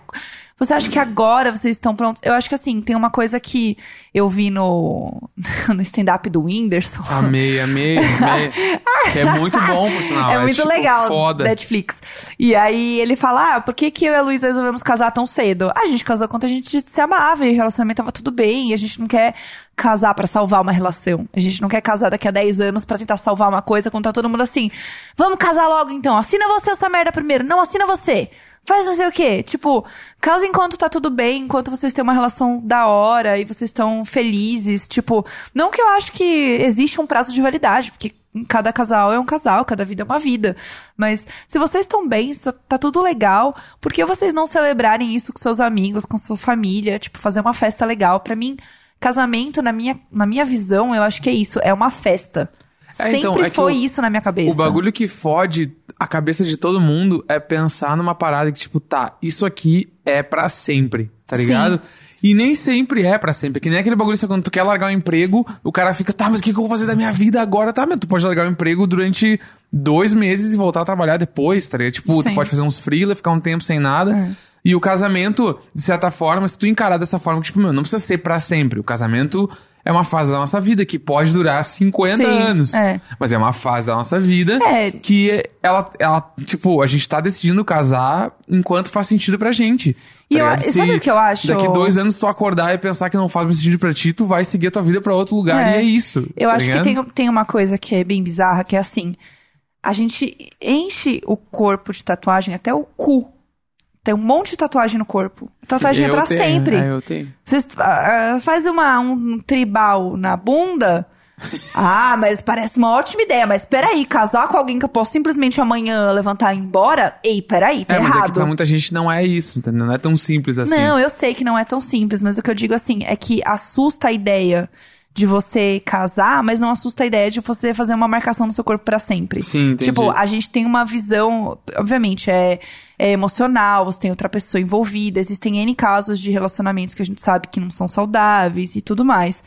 você acha que agora vocês estão prontos? Eu acho que assim, tem uma coisa que eu vi no, no stand-up do Whindersson. Amei, amei, amei. que é muito bom, por sinal. é muito tipo, legal, Foda. Netflix. E aí ele fala, ah, por que, que eu e a Luísa resolvemos casar tão cedo? Ah, a gente casou quando a gente se amava e o relacionamento tava tudo bem. E a gente não quer casar pra salvar uma relação. A gente não quer casar daqui a 10 anos pra tentar salvar uma coisa quando tá todo mundo assim. Vamos casar logo então. Assina você essa merda primeiro. Não, assina você. Faz não sei o quê. Tipo, casa enquanto tá tudo bem, enquanto vocês têm uma relação da hora e vocês estão felizes. Tipo, não que eu acho que existe um prazo de validade, porque cada casal é um casal, cada vida é uma vida. Mas se vocês estão bem, tá tudo legal, por que vocês não celebrarem isso com seus amigos, com sua família? Tipo, fazer uma festa legal. Pra mim, casamento, na minha, na minha visão, eu acho que é isso. É uma festa. É, Sempre então, é que foi o- isso na minha cabeça. O bagulho que fode a cabeça de todo mundo é pensar numa parada que, tipo, tá, isso aqui é pra sempre, tá Sim. ligado? E nem sempre é pra sempre. Que nem aquele bagulho, assim, quando tu quer largar o emprego, o cara fica, tá, mas o que, que eu vou fazer da minha vida agora? Tá, mas tu pode largar o emprego durante dois meses e voltar a trabalhar depois, tá ligado? Tipo, tu Sim. pode fazer uns freela, ficar um tempo sem nada. É. E o casamento, de certa forma, se tu encarar dessa forma, que, tipo, meu, não precisa ser pra sempre. O casamento é uma fase da nossa vida que pode durar 50 Sim, anos. é. Mas é uma fase da nossa vida É. que ela, ela, tipo, a gente tá decidindo casar enquanto faz sentido pra gente. E tá eu- ligado? e sabe o que eu acho? Daqui dois anos tu acordar e pensar que não faz mais sentido pra ti, tu vai seguir a tua vida pra outro lugar É. e é isso. Eu tá acho ligado? que tem, tem uma coisa que é bem bizarra, que é assim: a gente enche o corpo de tatuagem até o cu. Tem um monte de tatuagem no corpo. Tatuagem é Eu pra tenho, sempre. é, eu tenho. Você ah, faz uma, um tribal na bunda. ah, mas parece uma ótima ideia. Mas peraí, casar com alguém que eu posso simplesmente amanhã levantar e ir embora? Ei, peraí, tá É, mas é que errado. pra muita gente não é isso, entendeu? Não é tão simples assim. Não, eu sei que não é tão simples, mas o que eu digo assim é que assusta a ideia de você casar, mas não assusta a ideia de você fazer uma marcação no seu corpo pra sempre. Sim, entendi. Tipo, a gente tem uma visão, obviamente, é, é emocional, você tem outra pessoa envolvida, existem N casos de relacionamentos que a gente sabe que não são saudáveis e tudo mais.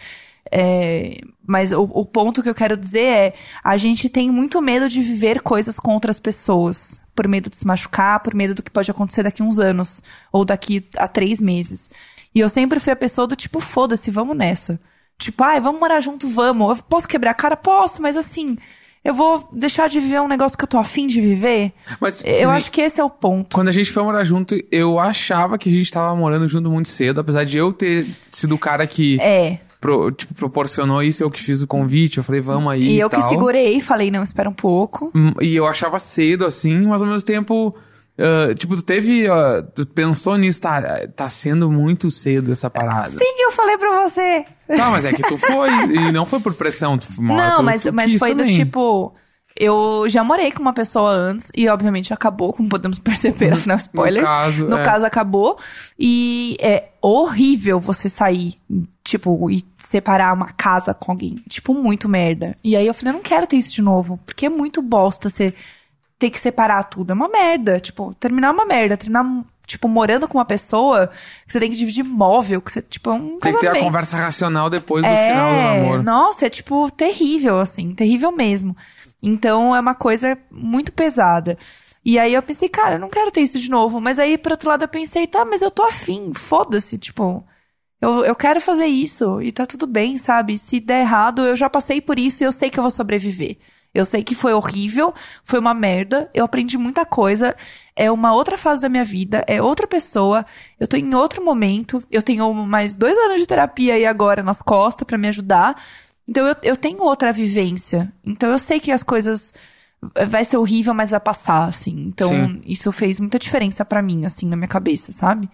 É, mas o, o ponto que eu quero dizer é: a gente tem muito medo de viver coisas com outras pessoas. Por medo de se machucar, por medo do que pode acontecer daqui uns anos. Ou daqui a três meses. E eu sempre fui a pessoa do tipo, foda-se, vamos nessa. Tipo, ai, vamos morar junto, vamos. Eu posso quebrar a cara? Posso, mas assim, eu vou deixar de viver um negócio que eu tô afim de viver. Mas Eu nem- acho que esse é o ponto. Quando a gente foi morar junto, eu achava que a gente tava morando junto muito cedo, apesar de eu ter sido o cara que É. pro- tipo, proporcionou isso, eu que fiz o convite, eu falei, vamos aí. E, eu tal. que segurei, falei, não, espera um pouco. Hum, E eu achava cedo, assim, mas ao mesmo tempo. Ah, tipo, tu teve. ah, tu pensou nisso, tá, tá sendo muito cedo essa parada. Sim, eu falei pra você. Tá, mas é que tu foi, e não foi por pressão, tu hora Não, tu- mas, tu mas foi do também. tipo. Eu já morei com uma pessoa antes e, obviamente, acabou, como podemos perceber, afinal, spoilers. caso, No é. caso, acabou. E é horrível você sair, tipo, e separar uma casa com alguém. Tipo, muito merda. E aí eu falei, eu não quero ter isso de novo, porque é muito bosta você ter que separar tudo. É uma merda. Tipo, terminar é uma merda. Terminar, tipo, morando com uma pessoa que você tem que dividir móvel, que você, tipo, é um Tem que ter a conversa racional depois do É, final do namoro. Nossa, é tipo terrível, assim, terrível mesmo. Então é uma coisa muito pesada. E aí eu pensei, cara, eu não quero ter isso de novo. Mas aí, por outro lado, eu pensei, tá, mas eu tô afim, foda-se, tipo. Eu, eu quero fazer isso e tá tudo bem, sabe? Se der errado, eu já passei por isso e eu sei que eu vou sobreviver. Eu sei que foi horrível, foi uma merda, eu aprendi muita coisa, é uma outra fase da minha vida, é outra pessoa, eu tô em outro momento, eu tenho mais dois anos de terapia aí agora nas costas pra me ajudar. Então eu, eu tenho outra vivência. Então eu sei que as coisas vai ser horrível, mas vai passar, assim. Então Sim. isso fez muita diferença pra mim, assim, na minha cabeça, sabe?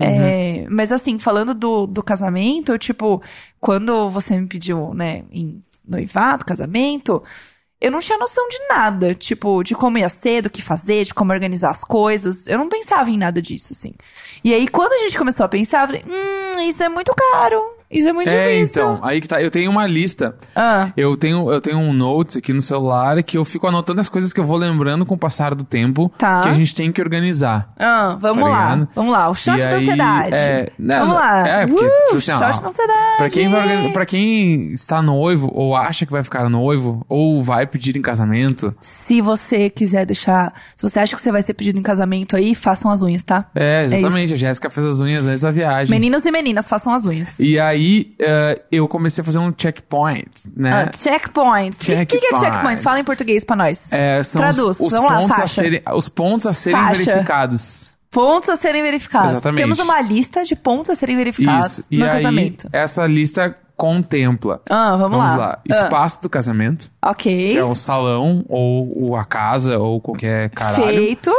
É, mas assim, falando do, do casamento, eu, tipo, quando você me pediu, né, em noivado, casamento, eu não tinha noção de nada, tipo, de como ia ser, do que fazer, de como organizar as coisas. Eu não pensava em nada disso, assim. E aí, quando a gente começou a pensar, eu falei, hum, isso é muito caro, isso é muito É, difícil. então, aí que tá. Eu tenho uma lista. Ah, Eu tenho, eu tenho um notes aqui no celular que eu fico anotando as coisas que eu vou lembrando com o passar do tempo Tá. que a gente tem que organizar. ah, vamos Tá lá, ligado? vamos lá, o shot da ansiedade. é, não, vamos lá, É, porque, uh, tipo assim, ó, shot da ansiedade. Pra quem, vai pra quem está noivo, ou acha que vai ficar noivo, ou vai pedir em casamento, Se você quiser deixar, se você acha que você vai ser pedido em casamento aí, façam as unhas, tá? é, isso. exatamente, a Jéssica fez as unhas antes da viagem. Meninos e meninas, façam as unhas. E aí, eh, eu comecei a fazer um checkpoint, né? Ah, checkpoints. O que, que, é Checkpoints. checkpoints? Fala em português pra nós. É, são Traduz. os, os Vamos lá, pontos a Sasha. serem, os pontos a serem Sasha. verificados. Pontos a serem verificados. Exatamente. Temos uma lista de pontos a serem verificados Isso. E no aí, casamento. essa lista contempla. Ah, vamos, lá. Ah, Espaço do casamento, ok. que é o salão, ou, ou a casa, ou qualquer caralho. Feito.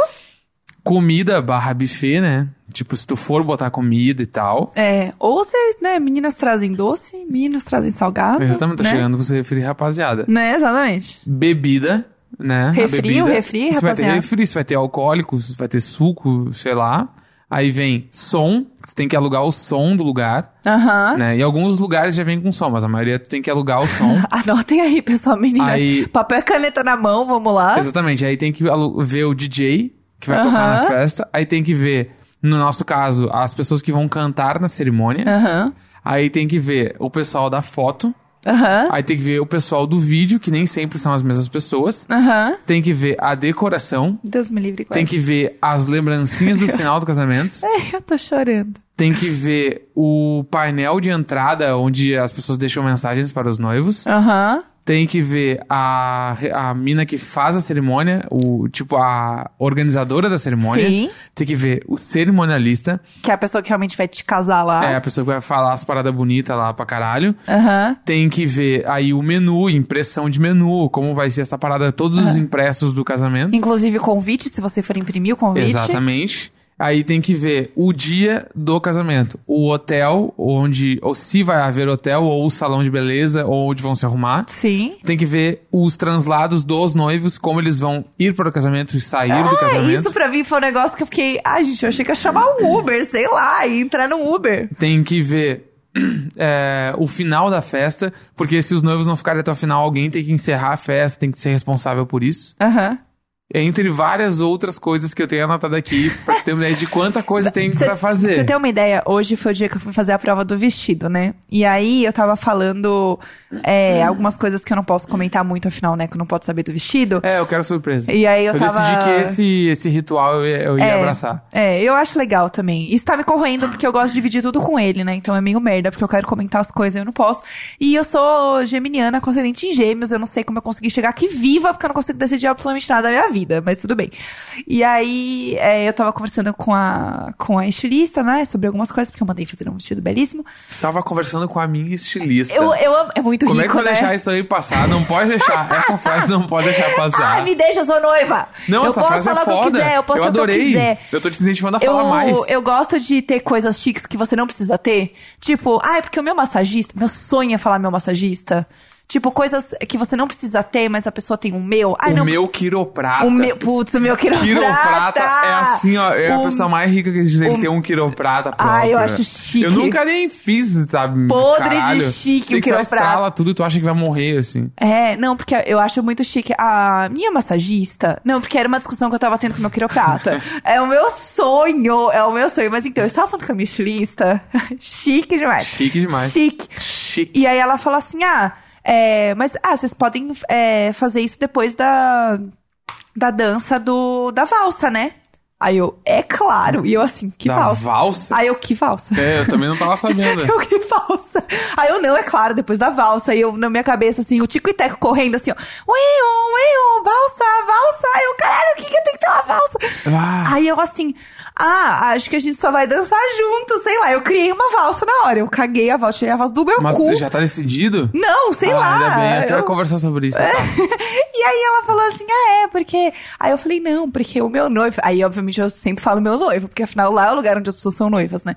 Comida barra buffet, né? Tipo, se tu for botar comida e tal. É, ou vocês, né, meninas trazem doce, meninos trazem salgado. Exatamente, tô né? chegando com você refri, rapaziada. Né, exatamente. Bebida, né? Refri, bebida. refri, Você vai ter rapaziada. refri, você vai ter alcoólicos, vai ter suco, sei lá. Aí vem som, tu tem que alugar o som do lugar, Aham. né? E alguns lugares já vem com som, mas a maioria tu tem que alugar o som. Anotem aí, pessoal, meninas. Aí- Papel e caneta na mão, vamos lá. Exatamente, aí tem que ver o DJ que vai tocar na festa. Aí tem que ver, no nosso caso, as pessoas que vão cantar na cerimônia. Aham. Aí tem que ver o pessoal da foto. Aham. Aí tem que ver o pessoal do vídeo, que nem sempre são as mesmas pessoas. Aham. Tem que ver a decoração. Deus me livre, Tem que ver as lembrancinhas do final do casamento. É, eu tô chorando. Tem que ver o painel de entrada, onde as pessoas deixam mensagens para os noivos. Aham. Tem que ver a, a mina que faz a cerimônia, o tipo a organizadora da cerimônia. Sim. Tem que ver o cerimonialista, Que é a pessoa que realmente vai te casar lá. é a pessoa que vai falar as paradas bonitas lá pra caralho. Aham. Tem que ver aí o menu, impressão de menu, como vai ser essa parada, todos os impressos do casamento. Inclusive convite, se você for imprimir o convite. Exatamente. Aí tem que ver o dia do casamento, o hotel, onde, ou se vai haver hotel, ou o salão de beleza, ou onde vão se arrumar. Sim. Tem que ver os translados dos noivos, como eles vão ir para o casamento e sair do Ah, casamento. isso pra mim foi um negócio que eu fiquei. Ai, gente, eu achei que ia chamar um Uber, sei lá, e entrar no Uber. Tem que ver é, o final da festa, porque se os noivos não ficarem até o final, alguém tem que encerrar a festa, tem que ser responsável por isso. Aham. Entre várias outras coisas que eu tenho anotado aqui, pra ter uma ideia de quanta coisa tem Cê- pra fazer. Pra você ter uma ideia, hoje foi o dia que eu fui fazer a prova do vestido, né? E aí eu tava falando é, algumas coisas que eu não posso comentar muito, afinal, né? Que eu não posso saber do vestido. É, eu quero surpresa. E aí eu, eu tava. decidi que esse, esse ritual eu ia, eu ia é, abraçar. É, eu acho legal também. Isso tá me corroendo porque eu gosto de dividir tudo com ele, né? Então é meio merda, porque eu quero comentar as coisas e eu não posso. E eu sou geminiana, com ascendente em gêmeos. Eu não sei como eu consegui chegar aqui viva, porque eu não consigo decidir absolutamente nada da minha vida, mas tudo bem. E aí, é, eu tava conversando com a, com a estilista, né? Sobre algumas coisas, porque eu mandei fazer um vestido belíssimo. Tava conversando com a minha estilista. Eu, eu amo, é muito Como é que rico, eu vou né? deixar isso aí passar? Não pode deixar. Essa frase não pode deixar passar. Ai, me deixa, eu sou noiva. Não, eu essa posso frase falar é o que eu foda. quiser, eu posso eu falar o que eu adorei. quiser. Eu tô te incentivando a falar eu, mais. eu gosto de ter coisas chiques que você não precisa ter. Tipo, ai, porque o meu massagista, meu sonho é falar meu massagista. Tipo, coisas que você não precisa ter, mas a pessoa tem o meu. Ai, o não. meu quiroprata. O meu, putz, o meu quiroprata. Quiroprata é assim, ó. É a O pessoa mais rica que existe. Ele o- tem um quiroprata próprio. Ai, eu acho chique. Eu nunca nem fiz, sabe? Podre de Caralho. chique Sei o quiroprata. estrala tudo e tu acha que vai morrer, assim. É, não, porque eu acho muito chique. A minha massagista. Não, porque era uma discussão que eu tava tendo com o meu quiroprata. é o meu sonho, é o meu sonho. Mas então, eu estava falando com a estilista. chique demais. Chique demais. Chique. Chique. E aí ela falou assim: ah, é, mas ah, vocês podem é, fazer isso depois da, da dança do, da valsa, né? Aí eu, é claro. E eu assim, que da valsa? valsa? Aí eu, que valsa? É, eu também não tava sabendo. Eu que valsa. Aí eu, não, é claro, depois da valsa. Aí eu, na minha cabeça, assim, o Tico e Teco correndo assim, ó. Uiu, uiu, valsa, valsa. Aí eu, caralho, o que que tem que ter uma valsa? Ah. Aí eu assim, ah, acho que a gente só vai dançar junto, sei lá. Eu criei uma valsa na hora. Eu caguei a valsa, tirei a valsa do meu Mas cu. já tá decidido? Não, sei ah, lá. Ainda bem, eu quero Eu- conversar sobre isso. e aí ela falou assim, ah, é, porque... Aí eu falei, não, porque o meu noivo... Aí, obviamente, eu sempre falo meu noivo, porque afinal lá é o lugar onde as pessoas são noivas, né?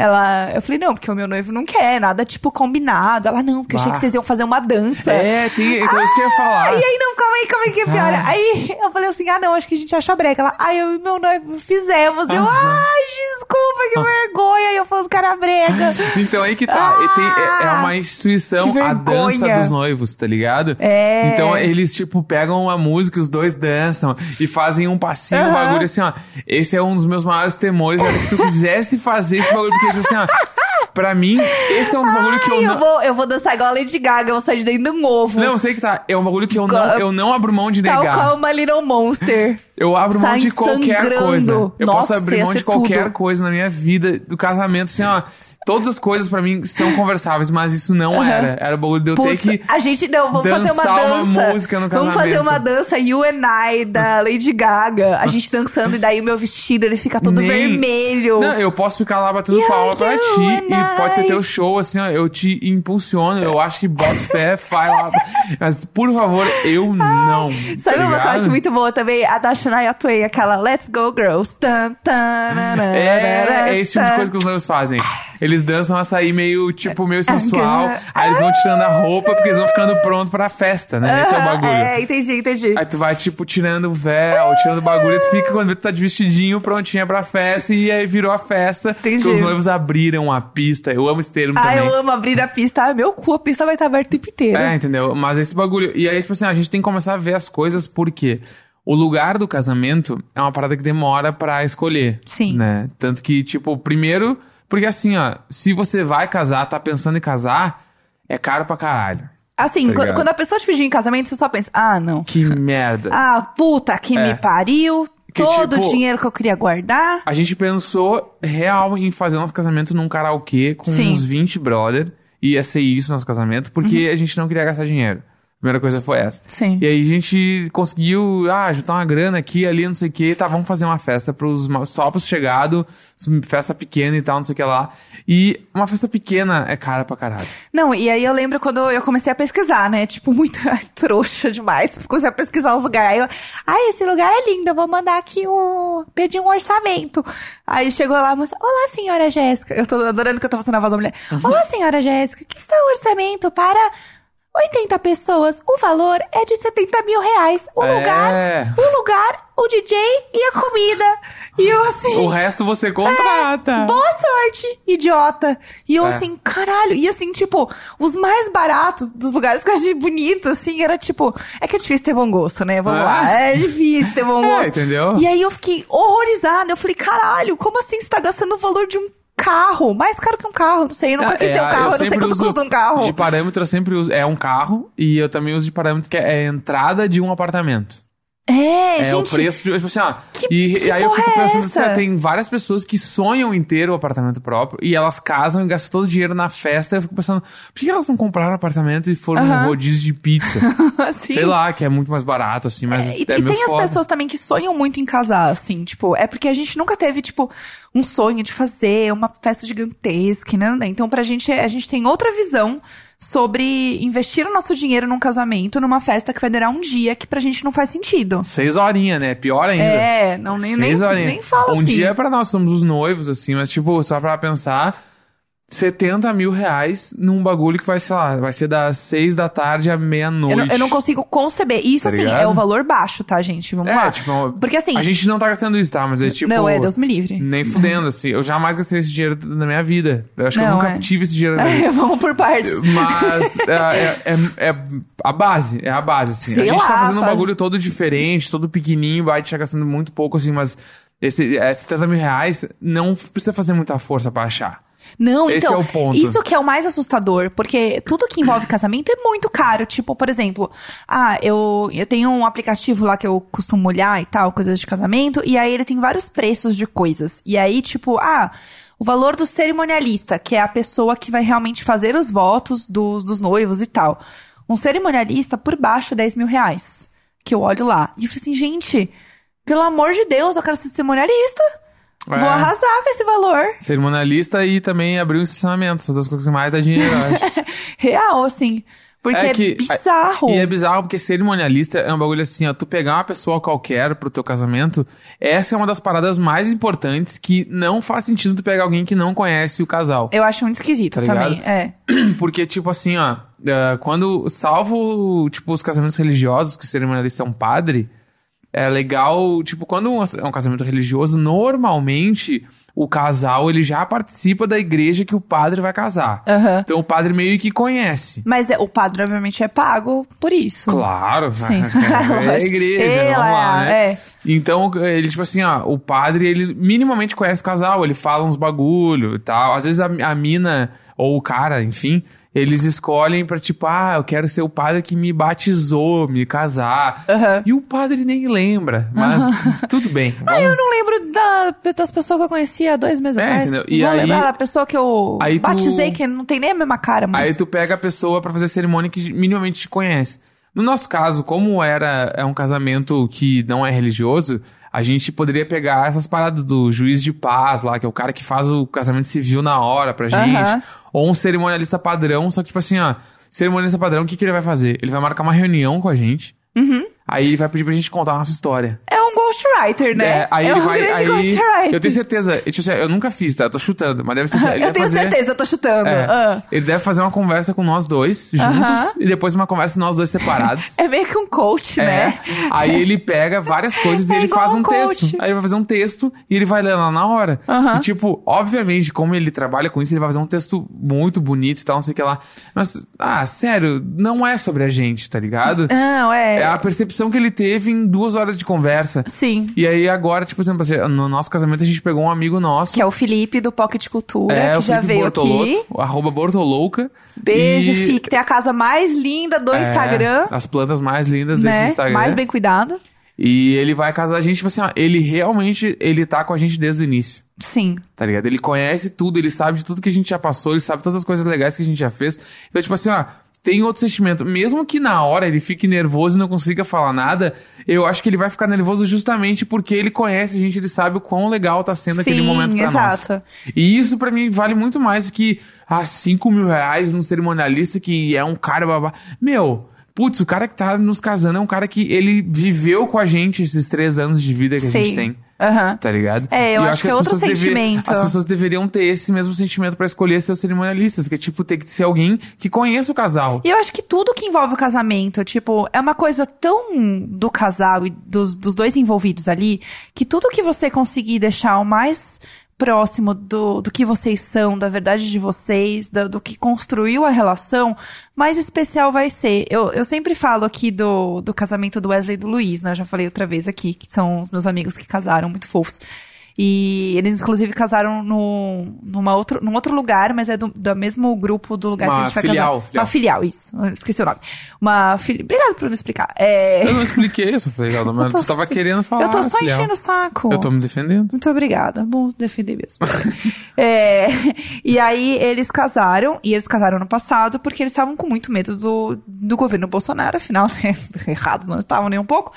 Ela... Eu falei, não, porque o meu noivo não quer nada, tipo, combinado. Ela, não, porque eu achei que vocês iam fazer uma dança. É, tem, então isso que eu ia falar. E aí, não, calma aí, calma aí, que é pior. Ah. Aí eu falei assim, ah, não, acho que a gente acha brega. Ela, ai, eu e meu noivo fizemos. Eu, Aham. ai, desculpa, que vergonha. E eu falando cara brega. Então aí que tá. Tem- é, é uma instituição, a dança dos noivos, tá ligado? É. Então eles, tipo, pegam uma música, os dois dançam e fazem um passinho, um bagulho assim, ó. Esse é um dos meus maiores temores, era que tu quisesse fazer esse bagulho, porque, tipo assim, ó. Pra mim, esse é um dos bagulhos que eu Ai, não. eu, vou, eu vou dançar igual a Lady Gaga, eu vou sair de dentro de um ovo. Não, sei que tá. É um bagulho que eu Co- não, eu não abro mão de Tal negar. qual uma Little Monster. Eu abro mão de qualquer sangrando. coisa. Eu Nossa, posso abrir mão de qualquer tudo. coisa na minha vida, do casamento, assim, ó. Todas as coisas pra mim são conversáveis, mas isso não Aham. era. Era o bagulho de eu ter que. a gente não, vamos fazer uma dança. uma música no Vamos fazer uma dança You and I da Lady Gaga. A gente dançando e daí o meu vestido ele fica todo Nem- vermelho. Não, eu posso ficar lá batendo palma pra ti e pode ser teu show, assim, ó. Eu te impulsiono, eu acho que bota fé, vai lá. Mas, por favor, eu não. Sabe tá uma que eu acho muito boa também? A da Shania Twain, aquela Let's Go Girls. Tan, tan, É, é esse tipo de coisa que os noivos fazem. Eles dançam a sair meio, tipo, meio Ah, sensual. Aí eles vão tirando a roupa porque eles vão ficando pronto pra festa, né? Esse é o Aham, bagulho. É, entendi, entendi. Aí tu vai, tipo, tirando o véu, tirando o bagulho, tu fica quando tu tá de vestidinho, prontinha pra festa, e aí virou a festa. Entendi. Que os noivos abriram a pista. Eu amo esse termo Ah, também. eu amo abrir a pista. Ah, meu cu, a pista vai estar aberta o tempo inteiro. É, entendeu? Mas esse bagulho. E aí, tipo assim, a gente tem que começar a ver as coisas porque o lugar do casamento é uma parada que demora pra escolher. Sim. Né? Tanto que, tipo, primeiro. Porque assim, ó, se você vai casar, tá pensando em casar, é caro pra caralho. Assim, Tá quando, quando a pessoa te pedir em casamento, você só pensa, ah, não. Que merda. Ah, puta que É. me pariu. Que, todo tipo, o dinheiro que eu queria guardar. A gente pensou real em fazer nosso casamento num karaokê com Sim. Uhum. uns 20 brother. Ia ser isso nosso casamento, porque a gente não queria gastar dinheiro. A primeira coisa foi essa. Sim. E aí a gente conseguiu, ah, juntar uma grana aqui, ali, não sei o que, tá, vamos fazer uma festa pros só pros chegados, festa pequena e tal, não sei o que lá. E uma festa pequena é cara pra caralho. Não, e aí eu lembro quando eu comecei a pesquisar, né? Tipo, muito trouxa demais. Comecei a pesquisar os lugares. Aí eu, ai, esse lugar é lindo, eu vou mandar aqui um. pedir um orçamento. Aí chegou lá a moça, olá, senhora Jéssica. Eu tô adorando que eu tô fazendo a voz da mulher. Uhum. Olá, senhora Jéssica, que está o orçamento para 80 pessoas, o valor é de 70 mil reais. O É. lugar, o lugar, o DJ e a comida. E eu assim. O resto você contrata. Boa sorte, idiota. E eu É. assim, caralho. E assim, tipo, os mais baratos dos lugares que eu achei bonito, assim, era tipo. É que é difícil ter bom gosto, né? Vamos É. lá. É difícil ter bom É, gosto. entendeu? E aí eu fiquei horrorizada. Eu falei, caralho, como assim você tá gastando o valor de um carro? Mais caro que um carro, não sei. Eu nunca quis ter um carro, eu, não sei quanto custa um carro. De parâmetro eu sempre uso. É um carro e eu também uso de parâmetro que é a entrada de um apartamento. É, É, gente. o preço de. Tipo assim, que- e, e aí eu fico é pensando, assim, tem várias pessoas que sonham em ter o apartamento próprio e elas casam e gastam todo o dinheiro na festa. Eu fico pensando, por que elas não compraram apartamento e foram Aham. num rodízio de pizza? assim, Sei lá, que é muito mais barato, assim, mas E, é, e tem as foda. pessoas também que sonham muito em casar, assim, tipo, é porque a gente nunca teve, tipo, um sonho de fazer uma festa gigantesca, né? Então, pra gente, a gente tem outra visão sobre investir o nosso dinheiro num casamento, numa festa que vai durar um dia, que pra gente não faz sentido. Seis horinhas, né? Pior ainda. É, não, nem, nem, Seis horinhas. nem fala Um assim. dia é pra nós, somos os noivos, assim, mas tipo, só pra pensar, 70 mil reais num bagulho que vai, sei lá, vai ser das seis da tarde à meia-noite. Eu não, eu não consigo conceber. Isso, Tá assim, ligado? é o valor baixo, tá, gente? Vamos É, lá. tipo, Porque, assim... A gente não tá gastando isso, tá? Mas é tipo. Não, é, Deus me livre. Nem fudendo, assim. Eu jamais gastei esse dinheiro na minha vida. Eu acho que eu Não, nunca é. tive esse dinheiro na minha vida. É, vamos por partes. Mas é, é- é- é a base, é a base, assim. Sei a gente tá lá, fazendo um faz- bagulho todo diferente, todo pequenininho, gente tá gastando muito pouco, assim, mas esse, é, 70 mil reais não precisa fazer muita força pra achar. Não, Esse então, é o ponto. isso que é o mais assustador, porque tudo que envolve casamento é muito caro. Tipo, por exemplo, ah, eu, eu tenho um aplicativo lá que eu costumo olhar e tal, coisas de casamento, e aí ele tem vários preços de coisas. E aí, tipo, ah, o valor do cerimonialista, que é a pessoa que vai realmente fazer os votos dos, dos noivos e tal. Um cerimonialista por baixo 10 mil reais. Que eu olho lá. E eu falei assim, gente, pelo amor de Deus, eu quero ser cerimonialista. É. Vou arrasar com esse valor. Cerimonialista e também abrir um estacionamento. São duas coisas que mais dá dinheiro, eu acho. Real, assim. Porque é, que- bizarro. E é bizarro porque cerimonialista é um bagulho assim, ó. Tu pegar uma pessoa qualquer pro teu casamento, essa é uma das paradas mais importantes que não faz sentido tu pegar alguém que não conhece o casal. Eu acho muito esquisito Tá ligado? também. É. Porque, tipo assim, ó, eh, quando, salvo, tipo, os casamentos religiosos, que o cerimonialista é um padre, é legal, tipo, quando é um casamento religioso, normalmente o casal, ele já participa da igreja que o padre vai casar. Aham. Então o padre meio que conhece. Mas é, o padre, obviamente, é pago por isso. Claro, Sim. é a igreja, Ela, vamos lá, né? é. Então, ele, tipo assim, ó, o padre, ele minimamente conhece o casal, ele fala uns bagulho e tal. Às vezes a, a mina, ou o cara, enfim, eles escolhem pra, tipo, ah, eu quero ser o padre que me batizou, me casar. Aham. E o padre nem lembra, mas tudo bem. Ah, vamos- eu não lembro da- das pessoas que eu conhecia há dois meses É, atrás. entendeu? E Vou aí- lembrar da pessoa que eu aí tu- batizei, que não tem nem a mesma cara, mas... Aí tu pega a pessoa pra fazer cerimônia que minimamente te conhece. No nosso caso, como era é um casamento que não é religioso, a gente poderia pegar essas paradas do juiz de paz lá, que é o cara que faz o casamento civil na hora pra gente. Aham. Ou um cerimonialista padrão, só que tipo assim, ó, cerimonialista padrão, o que, que ele vai fazer? Ele vai marcar uma reunião com a gente. Uhum. Aí ele vai pedir pra gente contar a nossa história. É um ghostwriter, né? É, aí é ele um vai. grande Aí, ghostwriter. eu tenho certeza. Eu, tipo assim, eu nunca fiz, tá? Eu tô chutando, mas deve ser. ele Eu deve tenho fazer- certeza, eu tô chutando. é, Ah. Ele deve fazer uma conversa com nós dois juntos Aham. e depois uma conversa nós dois separados. É meio que um coach, É. né? Aí ele pega várias coisas e É ele faz um um texto. Aí ele vai fazer um texto e ele vai ler lá na hora. Aham. E tipo, obviamente, como ele trabalha com isso, ele vai fazer um texto muito bonito e tal, não sei o que lá. Mas, ah, sério, não é sobre a gente, tá ligado? Não, é... É a percepção que ele teve em duas horas de conversa. Sim. E aí agora, tipo, por exemplo, assim, no nosso casamento a gente pegou um amigo nosso. Que é o Felipe do Pocket Cultura, é, que já veio aqui. arroba Bortolouca. Beijo, E- Fi, que tem a casa mais linda do É, Instagram. As plantas mais lindas desse né? Instagram. Mais bem cuidado. E ele vai casar a gente, tipo assim, ó, ele realmente, ele tá com a gente desde o início. Sim. Tá ligado? Ele conhece tudo, ele sabe de tudo que a gente já passou, ele sabe todas as coisas legais que a gente já fez. Então, tipo assim, ó, tem outro sentimento. Mesmo que na hora ele fique nervoso e não consiga falar nada, eu acho que ele vai ficar nervoso justamente porque ele conhece a gente, ele sabe o quão legal tá sendo aquele Sim, momento pra nós. exato. E isso pra mim vale muito mais do que, ah, 5 mil reais num cerimonialista que é um cara babá. Meu, putz, o cara que tá nos casando é um cara que ele viveu com a gente esses três anos de vida que a gente Sim. tem. Aham. Tá ligado? É, eu E acho que é outro deve- sentimento. As pessoas deveriam ter esse mesmo sentimento pra escolher seus cerimonialistas, que é tipo, ter que ser alguém que conheça o casal. E eu acho que tudo que envolve o casamento, tipo, é uma coisa tão do casal e dos, dos dois envolvidos ali, que tudo que você conseguir deixar o mais próximo do, do que vocês são, da verdade de vocês, da- do, que construiu a relação, mais especial vai ser. Eu, eu sempre falo aqui do, do casamento do Wesley e do Luiz, né? Eu já falei outra vez aqui, que são os meus amigos que casaram, muito fofos. E eles, inclusive, casaram no, numa outro, num outro lugar, mas é do, do mesmo grupo do lugar Uma que a gente vai filial, casar. filial. Uma filial, isso. Esqueci o nome. Uma filial. Obrigado por me explicar. É... Eu não expliquei isso, Fernando, mas tu tava querendo falar. Eu tô só filial. enchendo o saco. Eu tô me defendendo. Muito obrigada. Bom defender mesmo. É, e aí eles casaram, e eles casaram no passado porque eles estavam com muito medo do, do governo Bolsonaro, afinal, né, errados não estavam nem um pouco.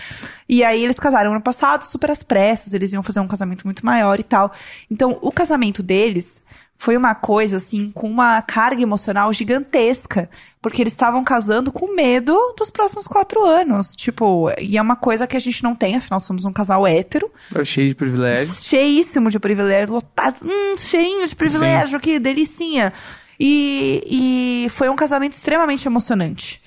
E aí eles casaram no passado, super às pressas, eles iam fazer um casamento muito maior e tal. Então, o casamento deles foi uma coisa, assim, com uma carga emocional gigantesca. Porque eles estavam casando com medo dos próximos quatro anos. Tipo, e é uma coisa que a gente não tem, afinal somos um casal hétero Eu cheio de privilégio. cheíssimo de privilégio, lotado, hum, cheinho de privilégio, que delicinha. E, e foi um casamento extremamente emocionante.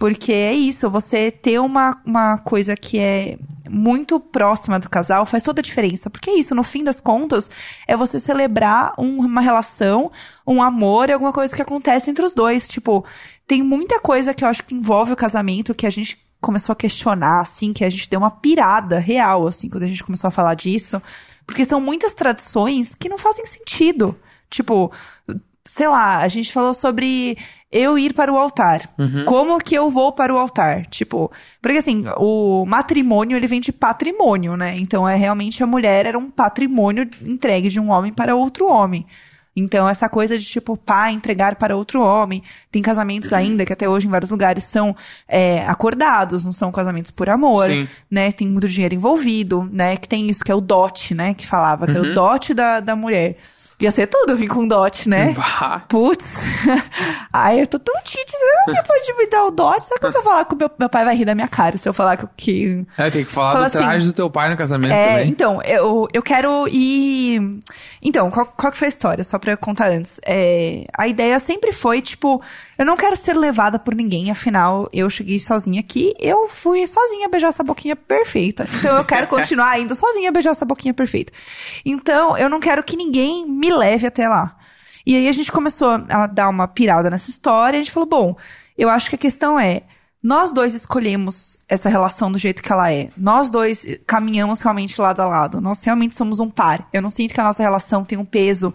Porque é isso, você ter uma, uma coisa que é muito próxima do casal faz toda a diferença. Porque é isso, no fim das contas, é você celebrar um- uma relação, um amor e alguma coisa que acontece entre os dois. Tipo, tem muita coisa que eu acho que envolve o casamento que a gente começou a questionar, assim, que a gente deu uma pirada real, assim, quando a gente começou a falar disso. Porque são muitas tradições que não fazem sentido. Tipo, sei lá, a gente falou sobre eu ir para o altar. Como que eu vou para o altar? Tipo, porque assim, o matrimônio ele vem de patrimônio, né? Então é realmente a mulher era um patrimônio entregue de um homem para outro homem. Então, essa coisa de, tipo, pai entregar para outro homem. Tem casamentos ainda que até hoje em vários lugares são é, acordados, não são casamentos por amor, Sim. né? Tem muito dinheiro envolvido, né? Que tem isso, que é o dote, né? Que falava, que é o dote da, da mulher. Ia ser tudo vir com dote, né? Bah. Putz. Ai, eu tô tão tite. Você pode me dar o dote? Sabe que se eu falar que o meu, meu pai vai rir da minha cara se eu falar que... que... É, tem que falar Fala do traje assim, do teu pai no casamento É, também. então, eu, eu quero ir. Então, qual, qual que foi a história? Só pra contar antes. É, a ideia sempre foi, tipo, eu não quero ser levada por ninguém, afinal, eu cheguei sozinha aqui, eu fui sozinha beijar essa boquinha perfeita. Então, eu quero continuar indo sozinha beijar essa boquinha perfeita. Então, eu não quero que ninguém me leve até lá. E aí a gente começou a dar uma pirada nessa história, e a gente falou, bom, eu acho que a questão é, nós dois escolhemos essa relação do jeito que ela é. Nós dois caminhamos realmente lado a lado. Nós realmente somos um par. Eu não sinto que a nossa relação tem um peso